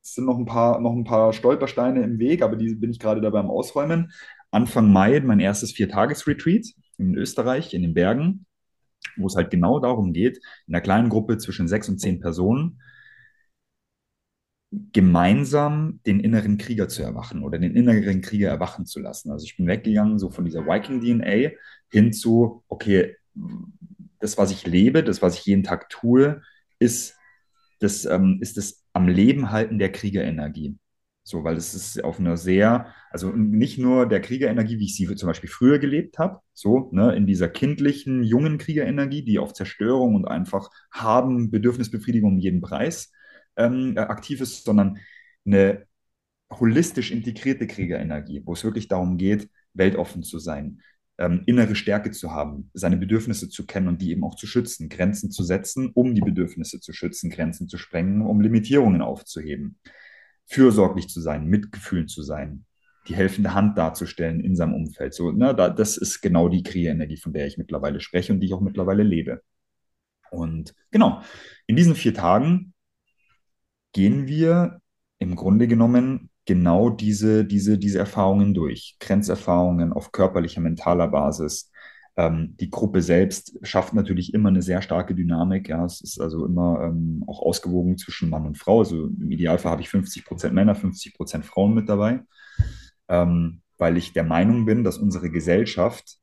[SPEAKER 2] sind noch ein paar, noch ein paar Stolpersteine im Weg, aber die bin ich gerade dabei am Ausräumen. Anfang Mai mein erstes Viertages-Retreat in Österreich, in den Bergen, wo es halt genau darum geht, in einer kleinen Gruppe zwischen sechs und zehn Personen gemeinsam den inneren Krieger zu erwachen oder den inneren Krieger erwachen zu lassen. Also ich bin weggegangen so von dieser Viking-DNA hin zu, okay, das, was ich lebe, das, was ich jeden Tag tue, ist das, ähm, ist das am Leben halten der Kriegerenergie. So, weil es ist auf einer sehr, also nicht nur der Kriegerenergie, wie ich sie zum Beispiel früher gelebt habe, so, ne, in dieser kindlichen, jungen Kriegerenergie, die auf Zerstörung und einfach haben, Bedürfnisbefriedigung um jeden Preis ähm, äh, aktiv ist, sondern eine holistisch integrierte Kriegerenergie, wo es wirklich darum geht, weltoffen zu sein, ähm, innere Stärke zu haben, seine Bedürfnisse zu kennen und die eben auch zu schützen, Grenzen zu setzen, um die Bedürfnisse zu schützen, Grenzen zu sprengen, um Limitierungen aufzuheben, fürsorglich zu sein, mitgefühlt zu sein, die helfende Hand darzustellen in seinem Umfeld. So, ne, da, das ist genau die Kriegerenergie, von der ich mittlerweile spreche und die ich auch mittlerweile lebe. Und genau, in diesen vier Tagen gehen wir im Grunde genommen genau diese, diese, diese Erfahrungen durch. Grenzerfahrungen auf körperlicher, mentaler Basis. Ähm, die Gruppe selbst schafft natürlich immer eine sehr starke Dynamik. Ja, es ist also immer ähm, auch ausgewogen zwischen Mann und Frau. Also im Idealfall habe ich 50 Prozent Männer, 50 Prozent Frauen mit dabei, ähm, weil ich der Meinung bin, dass unsere Gesellschaft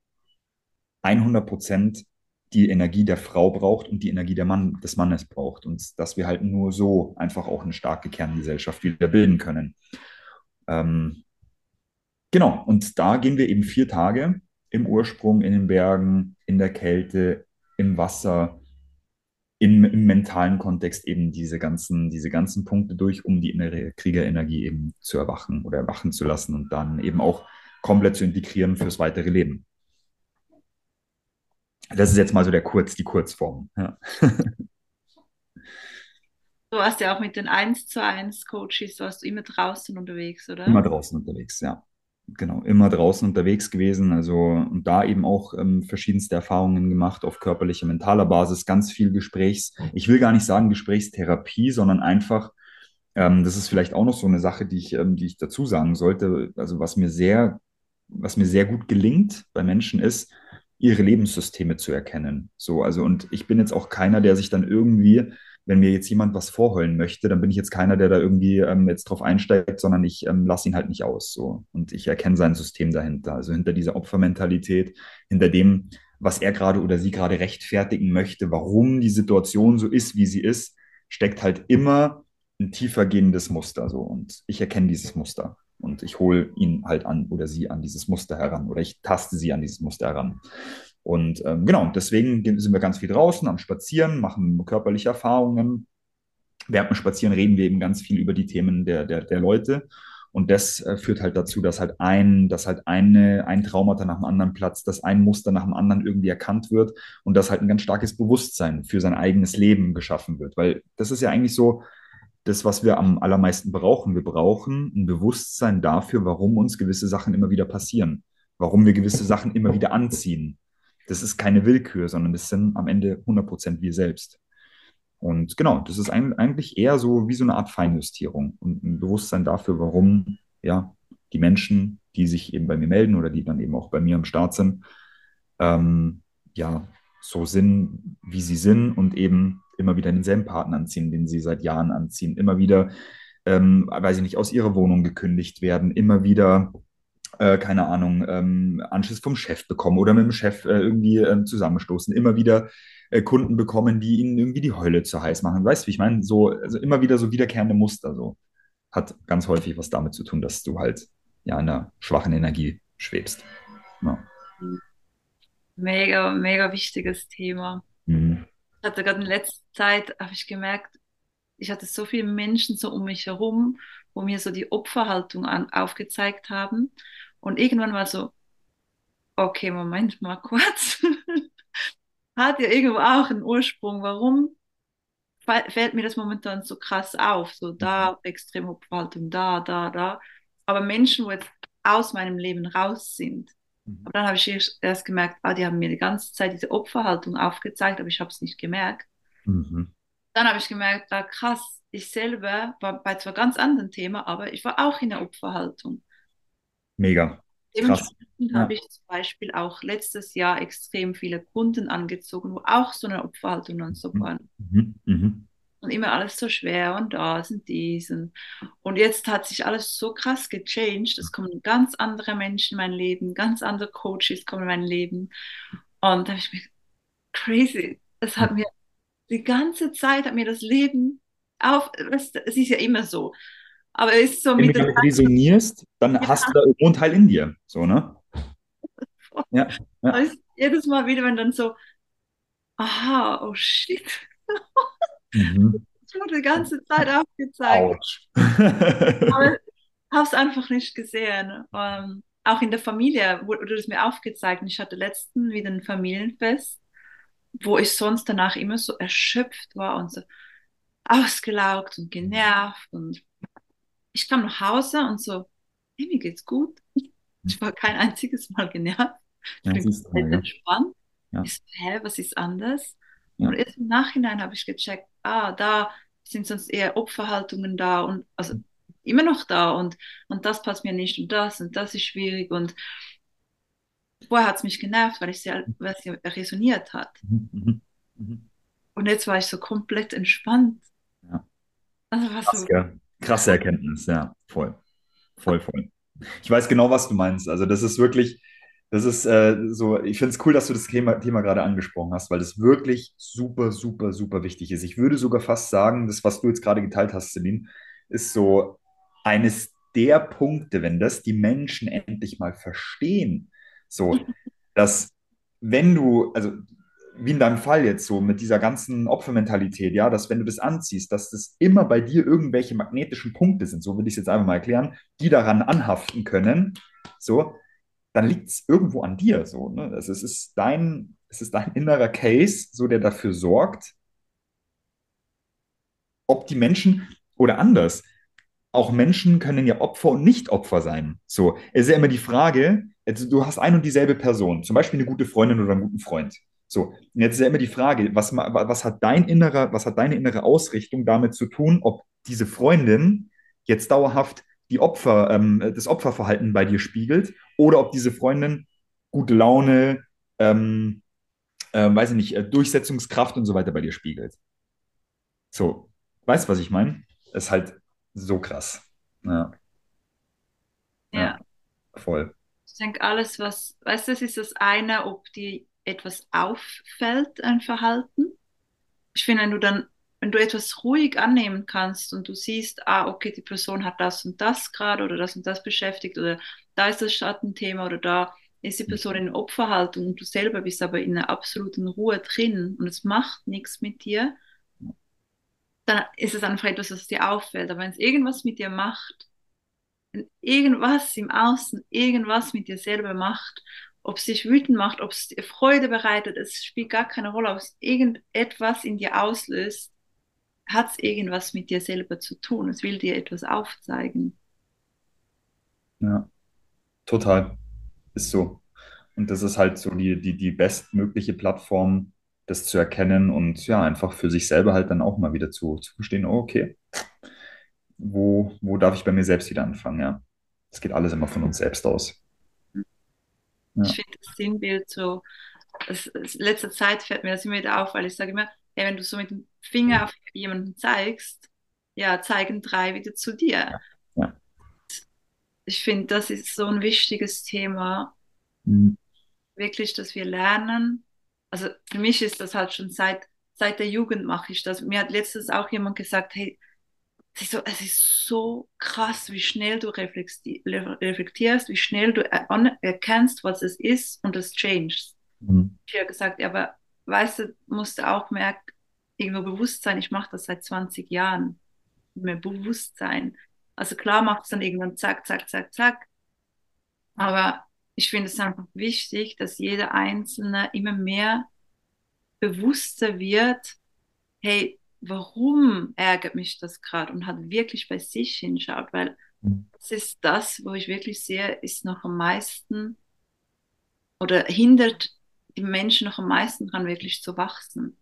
[SPEAKER 2] 100 Prozent die Energie der Frau braucht und die Energie der Mann, des Mannes braucht. Und dass wir halt nur so einfach auch eine starke Kerngesellschaft wieder bilden können. Ähm, genau, und da gehen wir eben vier Tage im Ursprung, in den Bergen, in der Kälte, im Wasser, im, im mentalen Kontext eben diese ganzen, diese ganzen Punkte durch, um die innere Kriegerenergie eben zu erwachen oder erwachen zu lassen und dann eben auch komplett zu integrieren fürs weitere Leben. Das ist jetzt mal so der Kurz, die Kurzform. Ja.
[SPEAKER 1] Du warst ja auch mit den 1 zu 1 Coaches, warst du immer draußen unterwegs, oder?
[SPEAKER 2] Immer draußen unterwegs, ja. Genau, immer draußen unterwegs gewesen. Also und da eben auch ähm, verschiedenste Erfahrungen gemacht auf körperlicher, mentaler Basis, ganz viel Gesprächs. Ich will gar nicht sagen Gesprächstherapie, sondern einfach, ähm, das ist vielleicht auch noch so eine Sache, die ich, ähm, die ich dazu sagen sollte. Also was mir sehr, was mir sehr gut gelingt bei Menschen ist, ihre Lebenssysteme zu erkennen. So, also und ich bin jetzt auch keiner, der sich dann irgendwie wenn mir jetzt jemand was vorheulen möchte, dann bin ich jetzt keiner, der da irgendwie ähm, jetzt drauf einsteigt, sondern ich ähm, lasse ihn halt nicht aus. So. Und ich erkenne sein System dahinter. Also hinter dieser Opfermentalität, hinter dem, was er gerade oder sie gerade rechtfertigen möchte, warum die Situation so ist, wie sie ist, steckt halt immer ein tiefer gehendes Muster. So. Und ich erkenne dieses Muster. Und ich hole ihn halt an oder sie an dieses Muster heran oder ich taste sie an dieses Muster heran. Und ähm, genau, deswegen sind wir ganz viel draußen am Spazieren, machen körperliche Erfahrungen. Während dem Spazieren reden wir eben ganz viel über die Themen der, der, der Leute. Und das äh, führt halt dazu, dass halt ein, dass halt eine, ein Traumata nach dem anderen platzt, dass ein Muster nach dem anderen irgendwie erkannt wird und dass halt ein ganz starkes Bewusstsein für sein eigenes Leben geschaffen wird. Weil das ist ja eigentlich so das, was wir am allermeisten brauchen. Wir brauchen ein Bewusstsein dafür, warum uns gewisse Sachen immer wieder passieren, warum wir gewisse Sachen immer wieder anziehen das ist keine Willkür, sondern das sind am Ende 100% wir selbst. Und genau, das ist eigentlich eher so wie so eine Art Feinjustierung und ein Bewusstsein dafür, warum ja die Menschen, die sich eben bei mir melden oder die dann eben auch bei mir am Start sind, ähm, ja, so sind, wie sie sind und eben immer wieder denselben Partner anziehen, den sie seit Jahren anziehen, immer wieder, ähm, weiß ich nicht, aus ihrer Wohnung gekündigt werden, immer wieder äh, keine Ahnung, ähm, Anschluss vom Chef bekommen oder mit dem Chef äh, irgendwie äh, zusammenstoßen, immer wieder äh, Kunden bekommen, die ihnen irgendwie die Heule zu heiß machen. Weißt du, wie ich meine? So, also immer wieder so wiederkehrende Muster. So hat ganz häufig was damit zu tun, dass du halt ja in einer schwachen Energie schwebst. Ja.
[SPEAKER 1] Mega, mega wichtiges Thema. Ich hatte gerade in letzter Zeit, habe ich gemerkt, ich hatte so viele Menschen so um mich herum, wo mir so die Opferhaltung an, aufgezeigt haben. Und irgendwann war so, okay, Moment mal kurz. Hat ja irgendwo auch einen Ursprung. Warum fällt mir das momentan so krass auf? So da, mhm. extreme Opferhaltung, da, da, da. Aber Menschen, wo jetzt aus meinem Leben raus sind. Mhm. Aber dann habe ich erst gemerkt, ah, die haben mir die ganze Zeit diese Opferhaltung aufgezeigt, aber ich habe es nicht gemerkt. Mhm. Dann habe ich gemerkt, ah, krass, ich selber war bei zwar ganz anderen Thema, aber ich war auch in der Opferhaltung.
[SPEAKER 2] Mega.
[SPEAKER 1] Dementsprechend habe ich zum Beispiel auch letztes Jahr extrem viele Kunden angezogen, wo auch so eine Opferhaltung und so mhm. waren. Mhm. Mhm. Und immer alles so schwer und da sind diesen. Und jetzt hat sich alles so krass gechanged. Es kommen ganz andere Menschen in mein Leben, ganz andere Coaches kommen in mein Leben. Und da habe ich mir crazy. Es hat mir die ganze Zeit hat mir das Leben auf. Es ist ja immer so. Aber es ist so
[SPEAKER 2] Wenn du resonierst, dann ja. hast du da irgendwo einen Teil in dir. So, ne?
[SPEAKER 1] ja. ja. Jedes Mal wieder, wenn dann so, aha, oh shit. Mhm. Ich wurde die ganze Zeit aufgezeigt. Aber ich habe es einfach nicht gesehen. Ähm, auch in der Familie wurde es mir aufgezeigt. Ich hatte letzten wieder ein Familienfest, wo ich sonst danach immer so erschöpft war und so ausgelaugt und genervt und ich kam nach Hause und so, hey, mir geht's gut. Ich war kein einziges Mal genervt. Ich ja, bin komplett ja. entspannt. Ja. Ich so, hä, was ist anders? Ja. Und erst im Nachhinein habe ich gecheckt, ah, da sind sonst eher Opferhaltungen da und also immer noch da und, und das passt mir nicht und das und das ist schwierig und vorher hat es mich genervt, weil ich sehr, weil sie resoniert hat. Mhm. Mhm. mhm. Und jetzt war ich so komplett entspannt. Ja.
[SPEAKER 2] Also was so, Krasse Erkenntnis, ja, voll. Voll, voll. Ich weiß genau, was du meinst. Also, das ist wirklich, das ist äh, so, ich finde es cool, dass du das Thema, Thema gerade angesprochen hast, weil das wirklich super, super, super wichtig ist. Ich würde sogar fast sagen, das, was du jetzt gerade geteilt hast, Celine, ist so eines der Punkte, wenn das die Menschen endlich mal verstehen. So, dass wenn du, also wie in deinem Fall jetzt so mit dieser ganzen Opfermentalität, ja, dass wenn du das anziehst, dass das immer bei dir irgendwelche magnetischen Punkte sind, so will ich es jetzt einfach mal erklären, die daran anhaften können, so, dann liegt es irgendwo an dir, so, ne? Also es ist dein, es ist dein innerer Case, so der dafür sorgt, ob die Menschen oder anders, auch Menschen können ja Opfer und Nicht-Opfer sein. So, es ist ja immer die Frage, also du hast ein und dieselbe Person, zum Beispiel eine gute Freundin oder einen guten Freund. So, und jetzt ist ja immer die Frage, was, was hat dein innerer, was hat deine innere Ausrichtung damit zu tun, ob diese Freundin jetzt dauerhaft die Opfer, ähm, das Opferverhalten bei dir spiegelt oder ob diese Freundin gute Laune, ähm, äh, weiß ich nicht, äh, Durchsetzungskraft und so weiter bei dir spiegelt. So, weißt du, was ich meine? Ist halt so krass. Ja.
[SPEAKER 1] Ja. ja.
[SPEAKER 2] Voll.
[SPEAKER 1] Ich denke, alles, was, weißt du, das ist das eine, ob dir etwas auffällt, ein Verhalten. Ich finde, wenn du dann, wenn du etwas ruhig annehmen kannst und du siehst, ah, okay, die Person hat das und das gerade oder das und das beschäftigt oder da ist das Schattenthema oder da ist die Person in Opferhaltung und du selber bist aber in einer absoluten Ruhe drin und es macht nichts mit dir, dann ist es einfach etwas, was dir auffällt. Aber wenn es irgendwas mit dir macht, wenn irgendwas im Außen, irgendwas mit dir selber macht, ob es dich wütend macht, ob es dir Freude bereitet, es spielt gar keine Rolle, ob es irgendetwas in dir auslöst, hat es irgendwas mit dir selber zu tun. Es will dir etwas aufzeigen.
[SPEAKER 2] Ja, total. Ist so. Und das ist halt so die, die, die bestmögliche Plattform, das zu erkennen und ja, einfach für sich selber halt dann auch mal wieder zu, zu verstehen, oh, okay, wo, wo darf ich bei mir selbst wieder anfangen, ja. Es geht alles immer von uns selbst aus.
[SPEAKER 1] Ja. Ich finde das Sinnbild so, das, das, letzte Zeit fällt mir das immer wieder auf, weil ich sage immer, hey, wenn du so mit dem Finger auf jemanden zeigst, ja, zeigen drei wieder zu dir. Ja. Ja. Ich finde, das ist so ein wichtiges Thema. Mhm. Wirklich, dass wir lernen, also für mich ist das halt schon seit, seit der Jugend mache ich das. Mir hat letztens auch jemand gesagt, hey, es ist so, es ist so krass, wie schnell du reflektierst, wie schnell du erkennst, was es ist und es changest. Mhm. Ich habe gesagt, ja, aber weißt du, musst du auch merken, irgendwo Bewusstsein, ich mache das seit 20 Jahren, mehr Bewusstsein. Also klar macht es dann irgendwann zack, zack, zack, zack. Aber ich finde es einfach wichtig, dass jeder Einzelne immer mehr bewusster wird, hey, warum ärgert mich das gerade und hat wirklich bei sich hinschaut, weil das ist das, wo ich wirklich sehe, ist noch am meisten oder hindert die Menschen noch am meisten daran, wirklich zu wachsen.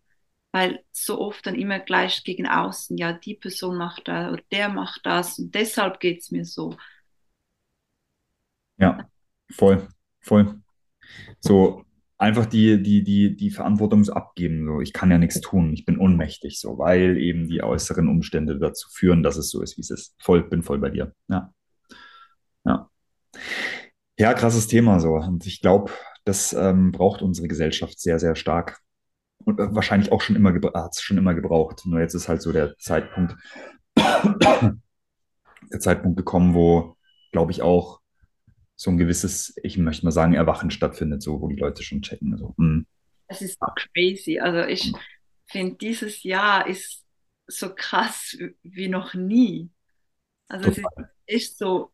[SPEAKER 1] Weil so oft dann immer gleich gegen außen, ja, die Person macht das oder der macht das und deshalb geht es mir so.
[SPEAKER 2] Ja. Voll, voll. So einfach die, die, die, die Verantwortung abgeben. So, ich kann ja nichts tun, ich bin ohnmächtig, so, weil eben die äußeren Umstände dazu führen, dass es so ist, wie es ist. Voll, bin voll bei dir. Ja. Ja. Ja, krasses Thema so. Und ich glaube, das ähm, braucht unsere Gesellschaft sehr, sehr stark. Und äh, wahrscheinlich auch schon immer hat es schon immer gebraucht. Nur jetzt ist halt so der Zeitpunkt, der Zeitpunkt gekommen, wo, glaube ich, auch so ein gewisses, ich möchte mal sagen, Erwachen stattfindet, so wo die Leute schon checken. So,
[SPEAKER 1] hm. Es ist crazy. Also ich finde, dieses Jahr ist so krass wie noch nie. Also Total. es ist echt so,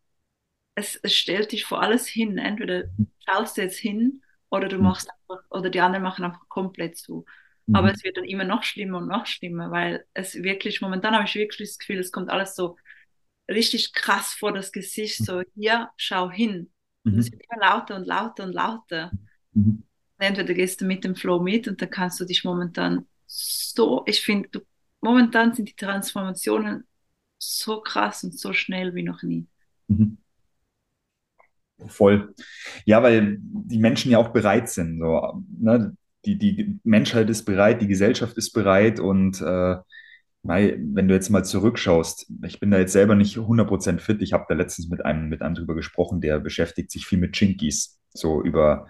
[SPEAKER 1] es, es, stellt dich vor alles hin. Entweder schaust du jetzt hin oder du hm. machst einfach, oder die anderen machen einfach komplett zu. Mhm. Aber es wird dann immer noch schlimmer und noch schlimmer, weil es wirklich, momentan habe ich wirklich das Gefühl, es kommt alles so richtig krass vor das Gesicht, so hier, schau hin. Mhm. es wird immer lauter und lauter und lauter. Mhm. Entweder gehst du mit dem Flow mit und dann kannst du dich momentan so, ich finde, momentan sind die Transformationen so krass und so schnell wie noch nie. Mhm.
[SPEAKER 2] Voll. Ja, weil die Menschen ja auch bereit sind. So, ne? die, die Menschheit ist bereit, die Gesellschaft ist bereit und äh, wenn du jetzt mal zurückschaust, ich bin da jetzt selber nicht 100% fit. Ich habe da letztens mit einem, mit einem drüber gesprochen, der beschäftigt sich viel mit Chinkies, so über,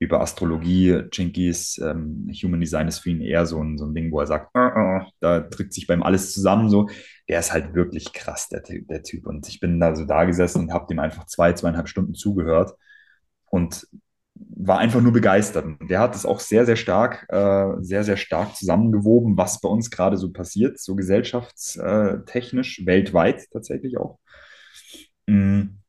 [SPEAKER 2] über Astrologie. Chinkies, ähm, Human Design ist für ihn eher so ein, so ein Ding, wo er sagt, uh, uh, da drückt sich beim alles zusammen so. Der ist halt wirklich krass, der, der Typ. Und ich bin da so da gesessen und habe dem einfach zwei, zweieinhalb Stunden zugehört. Und war einfach nur begeistert. Der hat es auch sehr, sehr stark, äh, sehr, sehr stark zusammengewoben, was bei uns gerade so passiert, so gesellschaftstechnisch, weltweit tatsächlich auch. Mm.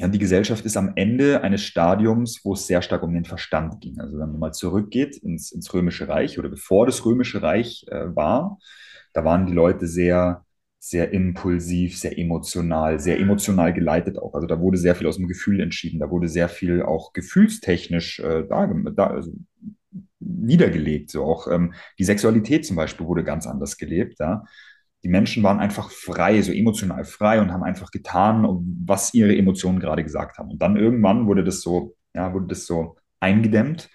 [SPEAKER 2] Ja, die Gesellschaft ist am Ende eines Stadiums, wo es sehr stark um den Verstand ging. Also wenn man mal zurückgeht ins, ins Römische Reich oder bevor das Römische Reich äh, war, da waren die Leute sehr, sehr impulsiv, sehr emotional, sehr emotional geleitet auch. Also da wurde sehr viel aus dem Gefühl entschieden, da wurde sehr viel auch gefühlstechnisch äh, da, also niedergelegt. So auch ähm, die Sexualität zum Beispiel wurde ganz anders gelebt. Ja? Die Menschen waren einfach frei, so emotional frei und haben einfach getan, was ihre Emotionen gerade gesagt haben. Und dann irgendwann wurde das so, ja, wurde das so eingedämmt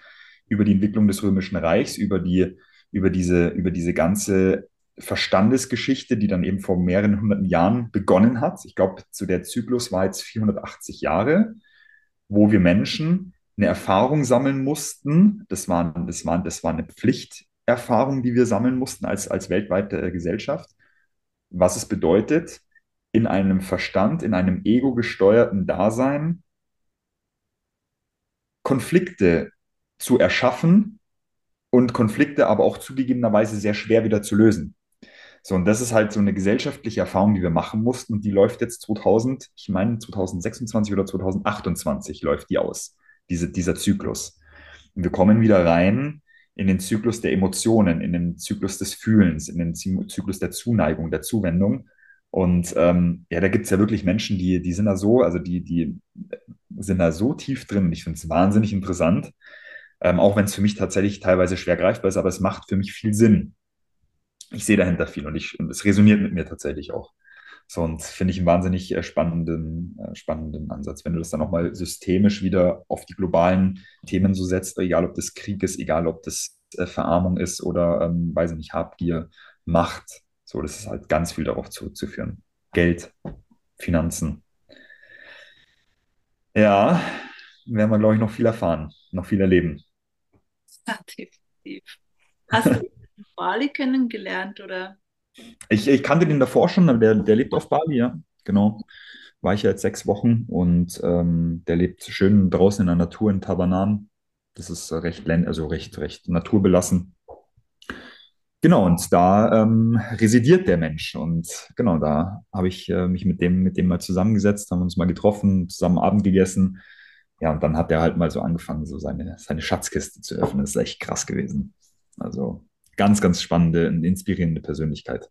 [SPEAKER 2] über die Entwicklung des Römischen Reichs, über die, über diese, über diese ganze Verstandesgeschichte, die dann eben vor mehreren hunderten Jahren begonnen hat. Ich glaube, zu der Zyklus war jetzt 480 Jahre, wo wir Menschen eine Erfahrung sammeln mussten. Das war, das war, das war eine Pflichterfahrung, die wir sammeln mussten als, als weltweite Gesellschaft. Was es bedeutet, in einem Verstand, in einem ego-gesteuerten Dasein Konflikte zu erschaffen und Konflikte aber auch zugegebenerweise sehr schwer wieder zu lösen. So, und das ist halt so eine gesellschaftliche Erfahrung, die wir machen mussten und die läuft jetzt 2000, ich meine 2026 oder 2028 läuft die aus diese, dieser Zyklus. Und wir kommen wieder rein in den Zyklus der Emotionen, in den Zyklus des Fühlens, in den Zyklus der Zuneigung, der Zuwendung. Und ähm, ja, da gibt es ja wirklich Menschen, die, die sind da so, also die, die sind da so tief drin. Ich finde es wahnsinnig interessant, ähm, auch wenn es für mich tatsächlich teilweise schwer greifbar ist, aber es macht für mich viel Sinn. Ich sehe dahinter viel und, ich, und es resoniert mit mir tatsächlich auch. So, und finde ich einen wahnsinnig äh, spannenden, äh, spannenden Ansatz, wenn du das dann nochmal systemisch wieder auf die globalen Themen so setzt, egal ob das Krieg ist, egal ob das äh, Verarmung ist oder, ähm, weiß ich nicht, Habgier, Macht. So, das ist halt ganz viel darauf zurückzuführen. Geld, Finanzen. Ja, werden wir, glaube ich, noch viel erfahren, noch viel erleben.
[SPEAKER 1] Ja, definitiv. Hast du Bali kennengelernt oder
[SPEAKER 2] ich, ich kannte den davor schon, aber der, der lebt auf Bali, ja, genau. War ich ja jetzt sechs Wochen und ähm, der lebt schön draußen in der Natur in Tabanan. Das ist recht, also recht, recht naturbelassen. Genau, und da ähm, residiert der Mensch. Und genau, da habe ich äh, mich mit dem, mit dem mal zusammengesetzt, haben uns mal getroffen, zusammen Abend gegessen. Ja, und dann hat er halt mal so angefangen, so seine, seine Schatzkiste zu öffnen. Das ist echt krass gewesen. Also ganz, ganz spannende und inspirierende Persönlichkeit.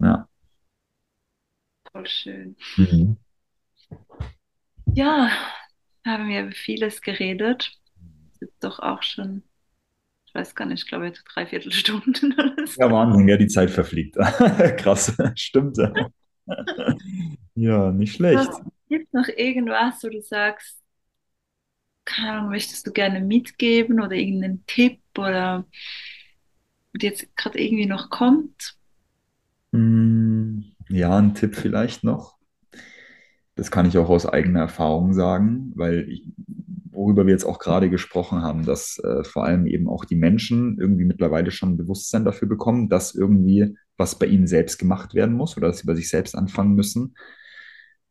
[SPEAKER 2] Ja.
[SPEAKER 1] Voll schön. Mhm. Ja, haben wir vieles geredet. Ist doch auch schon, ich weiß gar nicht, ich glaube, dreiviertel Stunden oder
[SPEAKER 2] so. Ja, Wahnsinn, ja, die Zeit verfliegt. Krass, stimmt. ja, nicht schlecht.
[SPEAKER 1] Gibt es noch irgendwas, wo du sagst, keine Ahnung, möchtest du gerne mitgeben oder irgendeinen Tipp oder jetzt gerade irgendwie noch kommt?
[SPEAKER 2] Hm, ja, ein Tipp vielleicht noch. Das kann ich auch aus eigener Erfahrung sagen, weil ich, worüber wir jetzt auch gerade gesprochen haben, dass äh, vor allem eben auch die Menschen irgendwie mittlerweile schon ein Bewusstsein dafür bekommen, dass irgendwie was bei ihnen selbst gemacht werden muss oder dass sie bei sich selbst anfangen müssen.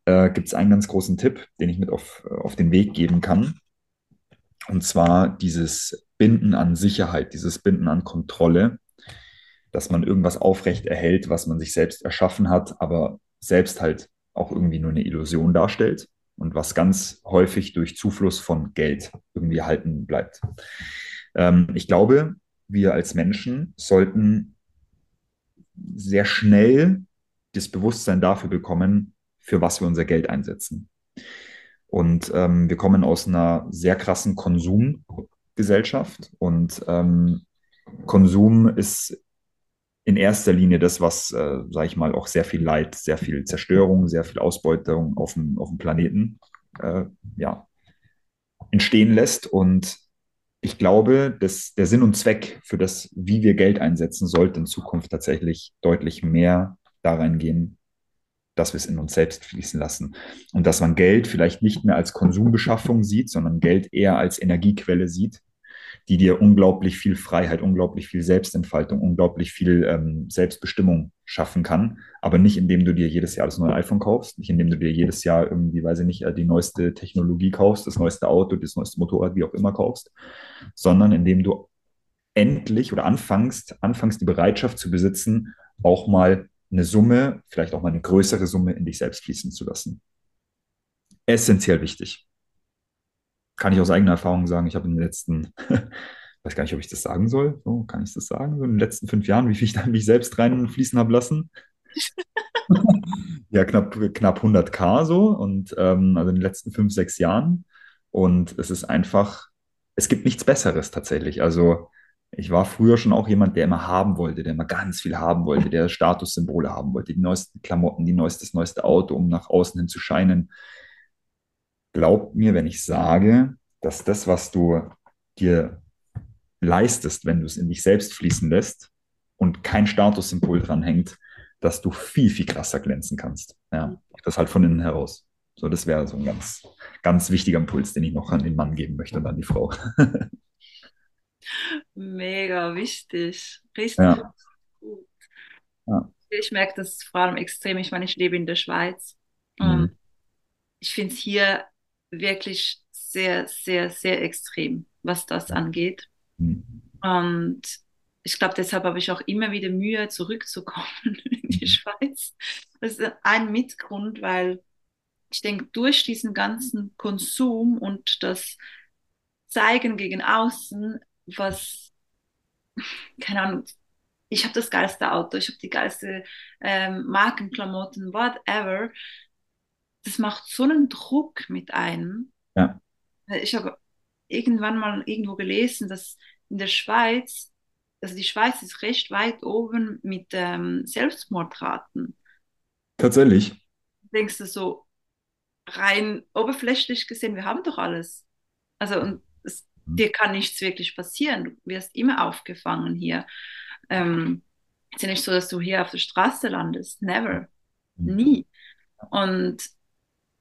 [SPEAKER 2] Äh, Gibt es einen ganz großen Tipp, den ich mit auf, auf den Weg geben kann. Und zwar dieses Binden an Sicherheit, dieses Binden an Kontrolle, dass man irgendwas aufrecht erhält, was man sich selbst erschaffen hat, aber selbst halt auch irgendwie nur eine Illusion darstellt und was ganz häufig durch Zufluss von Geld irgendwie erhalten bleibt. Ähm, ich glaube, wir als Menschen sollten sehr schnell das Bewusstsein dafür bekommen, für was wir unser Geld einsetzen. Und ähm, wir kommen aus einer sehr krassen Konsumgesellschaft. Und ähm, Konsum ist in erster Linie das, was, äh, sage ich mal, auch sehr viel Leid, sehr viel Zerstörung, sehr viel Ausbeutung auf dem, auf dem Planeten äh, ja, entstehen lässt. Und ich glaube, dass der Sinn und Zweck für das, wie wir Geld einsetzen, sollte in Zukunft tatsächlich deutlich mehr da reingehen, dass wir es in uns selbst fließen lassen. Und dass man Geld vielleicht nicht mehr als Konsumbeschaffung sieht, sondern Geld eher als Energiequelle sieht, die dir unglaublich viel Freiheit, unglaublich viel Selbstentfaltung, unglaublich viel ähm, Selbstbestimmung schaffen kann. Aber nicht, indem du dir jedes Jahr das neue iPhone kaufst, nicht indem du dir jedes Jahr irgendwie, weiß ich nicht, äh, die neueste Technologie kaufst, das neueste Auto, das neueste Motorrad, wie auch immer kaufst, sondern indem du endlich oder anfängst, anfängst die Bereitschaft zu besitzen, auch mal eine Summe, vielleicht auch mal eine größere Summe in dich selbst fließen zu lassen. Essentiell wichtig. Kann ich aus eigener Erfahrung sagen, ich habe in den letzten weiß gar nicht, ob ich das sagen soll. So, kann ich das sagen? So in den letzten fünf Jahren, wie viel ich da mich selbst reinfließen habe lassen? Ja, knapp, knapp 100k so und ähm, also in den letzten fünf, sechs Jahren. Und es ist einfach, es gibt nichts Besseres tatsächlich. Also ich war früher schon auch jemand, der immer haben wollte, der immer ganz viel haben wollte, der Statussymbole haben wollte, die neuesten Klamotten, die neueste, das neueste Auto, um nach außen hin zu scheinen. Glaub mir, wenn ich sage, dass das, was du dir leistest, wenn du es in dich selbst fließen lässt und kein Statussymbol dran hängt, dass du viel, viel krasser glänzen kannst. Ja, das halt von innen heraus. So, das wäre so ein ganz, ganz wichtiger Impuls, den ich noch an den Mann geben möchte und an die Frau.
[SPEAKER 1] Mega wichtig. Richtig
[SPEAKER 2] Ja,
[SPEAKER 1] gut.
[SPEAKER 2] ja.
[SPEAKER 1] Ich merke das vor allem extrem. Ich meine, ich lebe in der Schweiz.
[SPEAKER 2] Mhm.
[SPEAKER 1] ich finde es hier wirklich sehr, sehr, sehr extrem, was das angeht.
[SPEAKER 2] Mhm.
[SPEAKER 1] Und ich glaube, deshalb habe ich auch immer wieder Mühe, zurückzukommen in die
[SPEAKER 2] Mhm.
[SPEAKER 1] Schweiz. Das ist ein Mitgrund, weil ich denke, durch diesen ganzen Konsum und das Zeigen gegen außen, was, keine Ahnung, ich habe das geilste Auto, ich habe die geilste ähm, Markenklamotten, whatever, das macht so einen Druck mit einem.
[SPEAKER 2] Ja,
[SPEAKER 1] Ich habe irgendwann mal irgendwo gelesen, dass in der Schweiz, also die Schweiz ist recht weit oben mit ähm, Selbstmordraten.
[SPEAKER 2] tatsächlich.
[SPEAKER 1] Denkst du so rein oberflächlich gesehen, wir haben doch alles. Also und es. Dir kann nichts wirklich passieren. Du wirst immer aufgefangen hier. Ähm, es ist ja nicht so, dass du hier auf der Straße landest. Never.
[SPEAKER 2] Mhm.
[SPEAKER 1] Nie. Und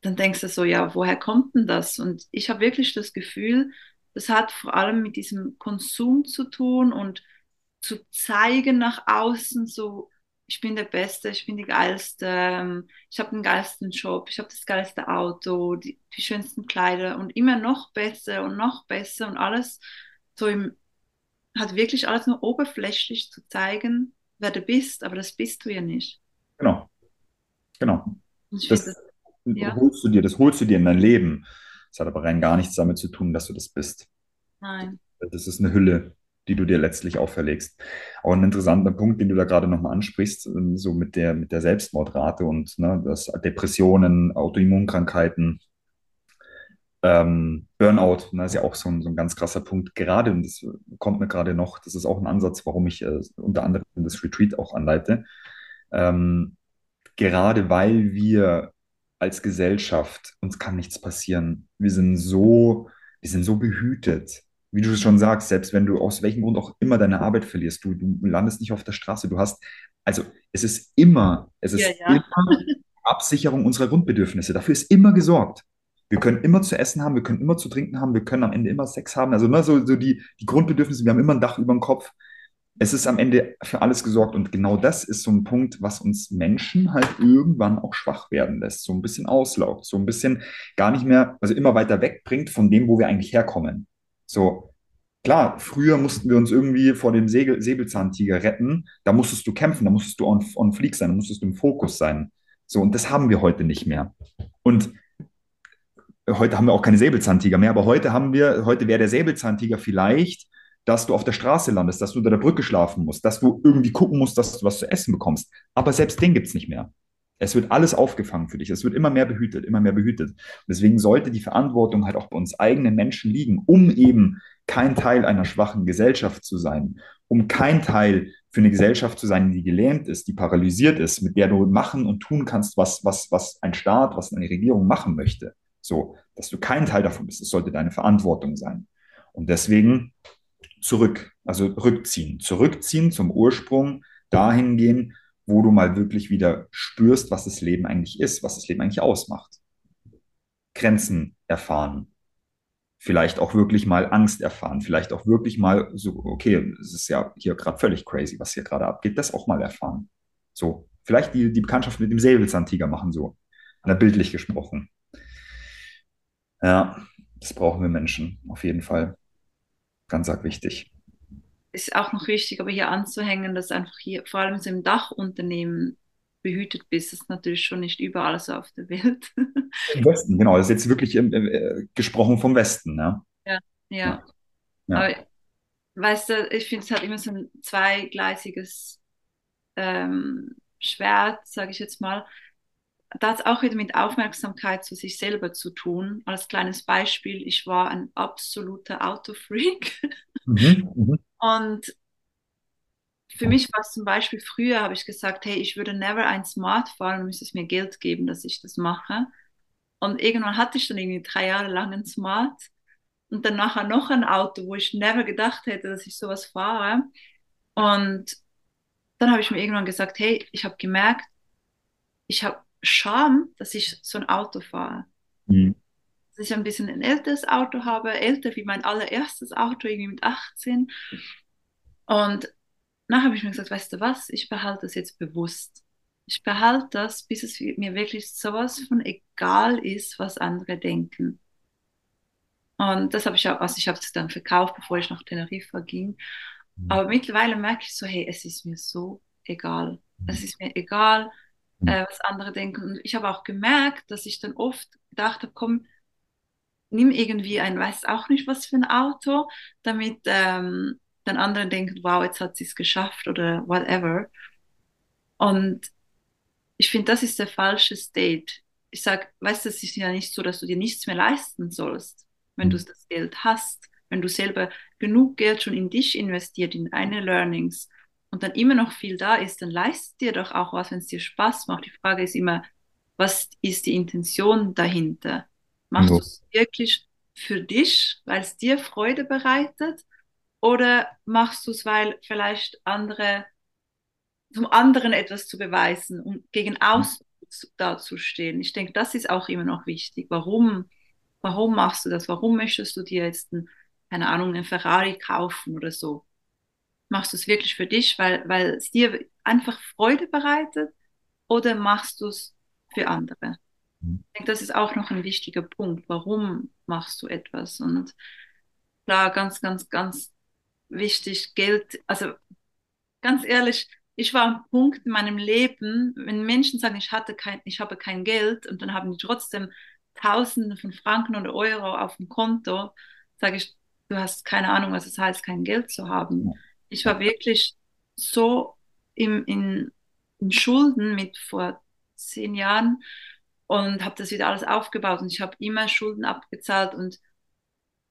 [SPEAKER 1] dann denkst du so, ja, woher kommt denn das? Und ich habe wirklich das Gefühl, das hat vor allem mit diesem Konsum zu tun und zu zeigen nach außen, so, ich bin der Beste, ich bin die Geilste, ähm, ich habe den geilsten Job, ich habe das geilste Auto, die, die schönsten Kleider und immer noch besser und noch besser und alles so im, hat wirklich alles nur oberflächlich zu zeigen, wer du bist, aber das bist du ja nicht.
[SPEAKER 2] Genau, genau.
[SPEAKER 1] Das,
[SPEAKER 2] Das
[SPEAKER 1] ja,
[SPEAKER 2] holst du dir, das holst du dir in dein Leben. Das hat aber rein gar nichts damit zu tun, dass du das bist.
[SPEAKER 1] nein.
[SPEAKER 2] Das ist eine Hülle, die du dir letztlich auferlegst. Auch ein interessanter Punkt, den du da gerade nochmal ansprichst, ähm, so mit der, mit der Selbstmordrate und ne, das Depressionen, Autoimmunkrankheiten, ähm, Burnout, ne, ist ja auch so ein, so ein ganz krasser Punkt. Gerade, und das kommt mir gerade noch, das ist auch ein Ansatz, warum ich äh, unter anderem das Retreat auch anleite. Ähm, gerade weil wir als Gesellschaft, uns kann nichts passieren. Wir sind so, wir sind so behütet. Wie du schon sagst, selbst wenn du aus welchem Grund auch immer deine Arbeit verlierst, du, du landest nicht auf der Straße. Du hast, also es ist immer, es
[SPEAKER 1] Ja,
[SPEAKER 2] ist immer
[SPEAKER 1] ja.
[SPEAKER 2] Absicherung unserer Grundbedürfnisse. Dafür ist immer gesorgt. Wir können immer zu essen haben, wir können immer zu trinken haben, wir können am Ende immer Sex haben. Also ne, so, so die, die Grundbedürfnisse, wir haben immer ein Dach über dem Kopf es ist am Ende für alles gesorgt. Und genau das ist so ein Punkt, was uns Menschen halt irgendwann auch schwach werden lässt, so ein bisschen auslaugt, so ein bisschen gar nicht mehr, also immer weiter wegbringt von dem, wo wir eigentlich herkommen. So, klar, früher mussten wir uns irgendwie vor dem Segel, Säbelzahntiger retten. Da musstest du kämpfen, da musstest du on, on fleek sein, da musstest du im Fokus sein. So, und das haben wir heute nicht mehr. Und heute haben wir auch keine Säbelzahntiger mehr, aber heute haben wir, heute wäre der Säbelzahntiger vielleicht, dass du auf der Straße landest, dass du unter der Brücke schlafen musst, dass du irgendwie gucken musst, dass du was zu essen bekommst. Aber selbst den gibt es nicht mehr. Es wird alles aufgefangen für dich. Es wird immer mehr behütet, immer mehr behütet. Deswegen sollte die Verantwortung halt auch bei uns eigenen Menschen liegen, um eben kein Teil einer schwachen Gesellschaft zu sein, um kein Teil für eine Gesellschaft zu sein, die gelähmt ist, die paralysiert ist, mit der du machen und tun kannst, was, was, was ein Staat, was eine Regierung machen möchte. So, dass du kein Teil davon bist. Es sollte deine Verantwortung sein. Und deswegen zurück, also rückziehen, zurückziehen zum Ursprung, dahin gehen, wo du mal wirklich wieder spürst, was das Leben eigentlich ist, was das Leben eigentlich ausmacht. Grenzen erfahren, vielleicht auch wirklich mal Angst erfahren, vielleicht auch wirklich mal so, okay, es ist ja hier gerade völlig crazy, was hier gerade abgeht, das auch mal erfahren. So, vielleicht die, die Bekanntschaft mit dem Säbelzahntiger machen, so, bildlich gesprochen. Ja, das brauchen wir Menschen, auf jeden Fall. Ganz arg wichtig.
[SPEAKER 1] Ist auch noch wichtig, aber hier anzuhängen, dass einfach hier, vor allem so im Dachunternehmen, behütet bist. Das ist natürlich schon nicht überall so auf der Welt.
[SPEAKER 2] Im Westen, genau, das ist jetzt wirklich äh, gesprochen vom Westen, ne?
[SPEAKER 1] Ja,
[SPEAKER 2] Ja,
[SPEAKER 1] ja.
[SPEAKER 2] ja.
[SPEAKER 1] Aber weißt du, ich finde es halt immer so ein zweigleisiges ähm, Schwert, sage ich jetzt mal. Da hat es auch wieder mit Aufmerksamkeit zu sich selber zu tun. Als kleines Beispiel, ich war ein absoluter Autofreak.
[SPEAKER 2] Mhm.
[SPEAKER 1] Und für mich war es zum Beispiel früher, habe ich gesagt, hey, ich würde never ein Smart fahren, müsste es mir Geld geben, dass ich das mache. Und irgendwann hatte ich dann irgendwie drei Jahre lang ein Smart und dann nachher noch ein Auto, wo ich never gedacht hätte, dass ich sowas fahre. Und dann habe ich mir irgendwann gesagt, hey, ich habe gemerkt, ich habe Scham, dass ich so ein Auto fahre.
[SPEAKER 2] Mhm.
[SPEAKER 1] Dass ich ein bisschen ein älteres Auto habe, älter wie mein allererstes Auto, irgendwie mit 18. Und dann habe ich mir gesagt, weißt du was, ich behalte das jetzt bewusst. Ich behalte das, bis es mir wirklich sowas von egal ist, was andere denken. Und das habe ich auch, also ich habe es dann verkauft, bevor ich nach Teneriffa ging. Aber mittlerweile merke ich so, hey, es ist mir so egal. Es ist mir egal, äh, was andere denken. Und ich habe auch gemerkt, dass ich dann oft gedacht habe, komm, nimm irgendwie ein, weiß auch nicht was für ein Auto, damit ähm, dann andere denken, wow, jetzt hat sie es geschafft oder whatever. Und ich finde, das ist der falsche State. Ich sage, weißt du, es ist ja nicht so, dass du dir nichts mehr leisten sollst, wenn du das Geld hast, wenn du selber genug Geld schon in dich investiert, in deine Learnings und dann immer noch viel da ist, dann leistet dir doch auch was, wenn es dir Spaß macht. Die Frage ist immer, was ist die Intention dahinter? Machst du es wirklich für dich, weil es dir Freude bereitet? Oder machst du es, weil vielleicht andere, zum anderen etwas zu beweisen und gegen außen zu- dazustehen? Ich denke, das ist auch immer noch wichtig. Warum, warum machst du das? Warum möchtest du dir jetzt, ein, keine Ahnung, einen Ferrari kaufen oder so? Machst du es wirklich für dich, weil, weil es dir einfach Freude bereitet? Oder machst du es für andere? Ich denke, das ist auch noch ein wichtiger Punkt. Warum machst du etwas? Und klar, ganz, ganz, ganz wichtig, Geld, also ganz ehrlich, ich war am Punkt in meinem Leben, wenn Menschen sagen, ich hatte kein, ich habe kein Geld und dann haben die trotzdem Tausende von Franken oder Euro auf dem Konto, sage ich, du hast keine Ahnung, was es heißt, kein Geld zu haben. Ich war wirklich so im, in, in Schulden mit vor zehn Jahren und habe das wieder alles aufgebaut und ich habe immer Schulden abgezahlt und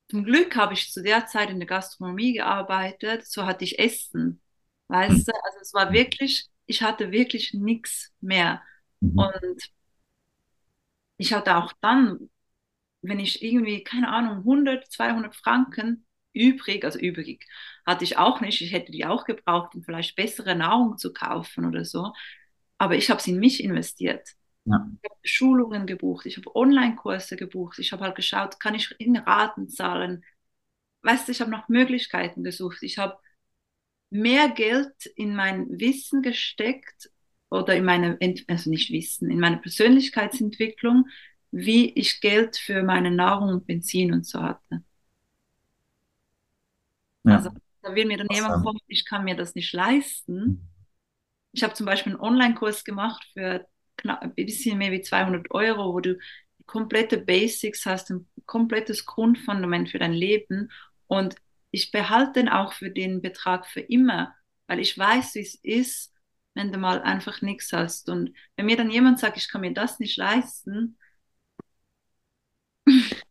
[SPEAKER 1] zum Glück habe ich zu der Zeit in der Gastronomie gearbeitet, so hatte ich Essen, weißt du, also es war wirklich, ich hatte wirklich nichts mehr
[SPEAKER 2] Mhm.
[SPEAKER 1] und ich hatte auch dann, wenn ich irgendwie, keine Ahnung, 100, 200 Franken übrig, also übrig, hatte ich auch nicht, ich hätte die auch gebraucht, um vielleicht bessere Nahrung zu kaufen oder so, aber ich habe es in mich investiert.
[SPEAKER 2] Ja.
[SPEAKER 1] Ich habe Schulungen gebucht, ich habe Online-Kurse gebucht, ich habe halt geschaut, kann ich in Raten zahlen. Weißt du, ich habe nach Möglichkeiten gesucht. Ich habe mehr Geld in mein Wissen gesteckt oder in meine, also nicht Wissen, in meine Persönlichkeitsentwicklung, wie ich Geld für meine Nahrung und Benzin und so hatte.
[SPEAKER 2] Ja.
[SPEAKER 1] Also da will mir dann jemand kommen, ich kann mir das nicht leisten. Ich habe zum Beispiel einen Online-Kurs gemacht für knapp, ein bisschen mehr wie 200 Euro, wo du komplette Basics hast, ein komplettes Grundfundament für dein Leben. Und ich behalte den auch für den Betrag für immer, weil ich weiß, wie es ist, wenn du mal einfach nichts hast. Und wenn mir dann jemand sagt, ich kann mir das nicht leisten,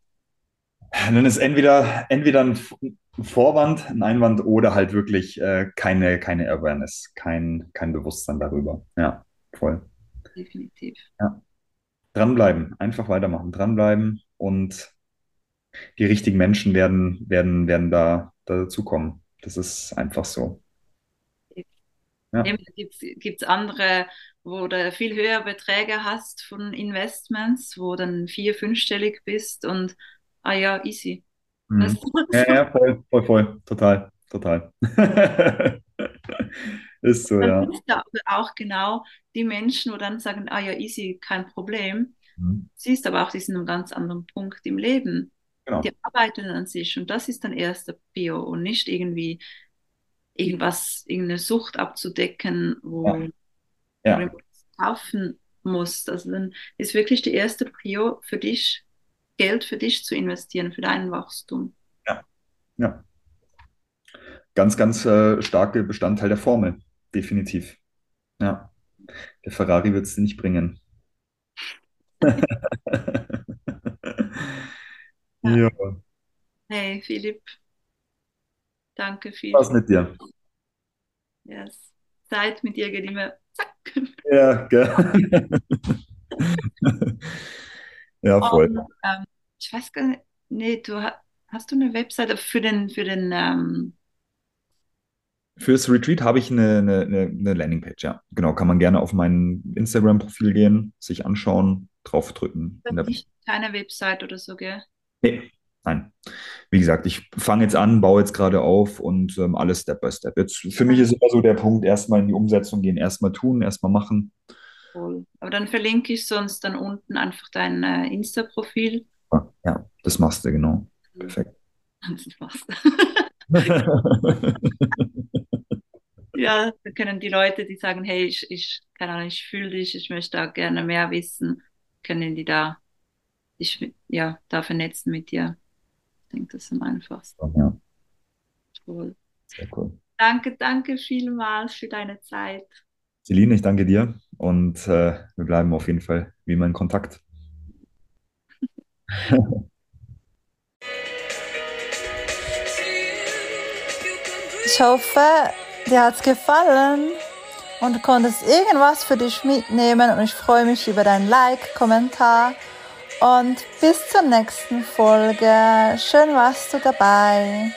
[SPEAKER 2] Dann ist entweder, entweder ein Vorwand, ein Einwand oder halt wirklich äh, keine, keine Awareness, kein, kein Bewusstsein darüber. Ja, voll.
[SPEAKER 1] Definitiv.
[SPEAKER 2] Ja. Dranbleiben, einfach weitermachen, dranbleiben und die richtigen Menschen werden, werden, werden da, da dazukommen. Das ist einfach so. Ja.
[SPEAKER 1] Gibt es andere, wo du viel höhere Beträge hast von Investments, wo dann vier-, fünfstellig bist und ah ja, easy.
[SPEAKER 2] Mhm. Ja, ja, voll, voll, voll. Total, total. Ist so, ja.
[SPEAKER 1] da aber auch genau die Menschen, wo dann sagen, ah ja, easy, kein Problem.
[SPEAKER 2] Mhm.
[SPEAKER 1] Siehst aber auch, die sind an einem ganz anderen Punkt im Leben.
[SPEAKER 2] Genau.
[SPEAKER 1] Die arbeiten an sich und das ist dann erster Prio und nicht irgendwie irgendwas, irgendeine Sucht abzudecken, wo,
[SPEAKER 2] Ja. Ja.
[SPEAKER 1] was kaufen musst. Also dann ist wirklich die erste Prio für dich, Geld für dich zu investieren, für dein Wachstum.
[SPEAKER 2] Ja. ganz, ganz äh, starke Bestandteil der Formel. Definitiv. Ja. Der Ferrari wird es nicht bringen.
[SPEAKER 1] ja. ja. Hey, Philipp. Danke, Philipp.
[SPEAKER 2] Was mit dir?
[SPEAKER 1] Yes. Zeit mit dir geht immer zack.
[SPEAKER 2] Ja, gell. ja, voll. Und,
[SPEAKER 1] ähm, ich weiß gar nicht, nee, du hast du eine Webseite für den, für den ähm,
[SPEAKER 2] Fürs Retreat habe ich eine, eine, eine Landingpage, ja. Genau, kann man gerne auf mein Instagram-Profil gehen, sich anschauen, draufdrücken.
[SPEAKER 1] Nicht keine Website oder so, gell?
[SPEAKER 2] Nee, nein. Wie gesagt, ich fange jetzt an, baue jetzt gerade auf und ähm, alles Step by Step. Jetzt für mich ist immer so der Punkt, erstmal in die Umsetzung gehen, erstmal tun, erstmal machen.
[SPEAKER 1] Cool. Aber dann verlinke ich sonst dann unten einfach dein äh, Insta-Profil.
[SPEAKER 2] Ja, das machst du, genau. Perfekt. Das machst du.
[SPEAKER 1] ja, da können die Leute, die sagen, hey, ich, ich keine Ahnung, ich fühle dich, ich möchte da gerne mehr wissen, können die da dich ja, da vernetzen mit dir. Ich denke, das ist am einfachsten. Ja. Cool. Sehr cool. Danke, danke vielmals für deine Zeit.
[SPEAKER 2] Celine, ich danke dir und äh, wir bleiben auf jeden Fall wie immer in Kontakt.
[SPEAKER 3] ich hoffe, dir hat es gefallen und konntest irgendwas für dich mitnehmen und ich freue mich über dein Like, Kommentar und bis zur nächsten Folge. Schön warst du dabei.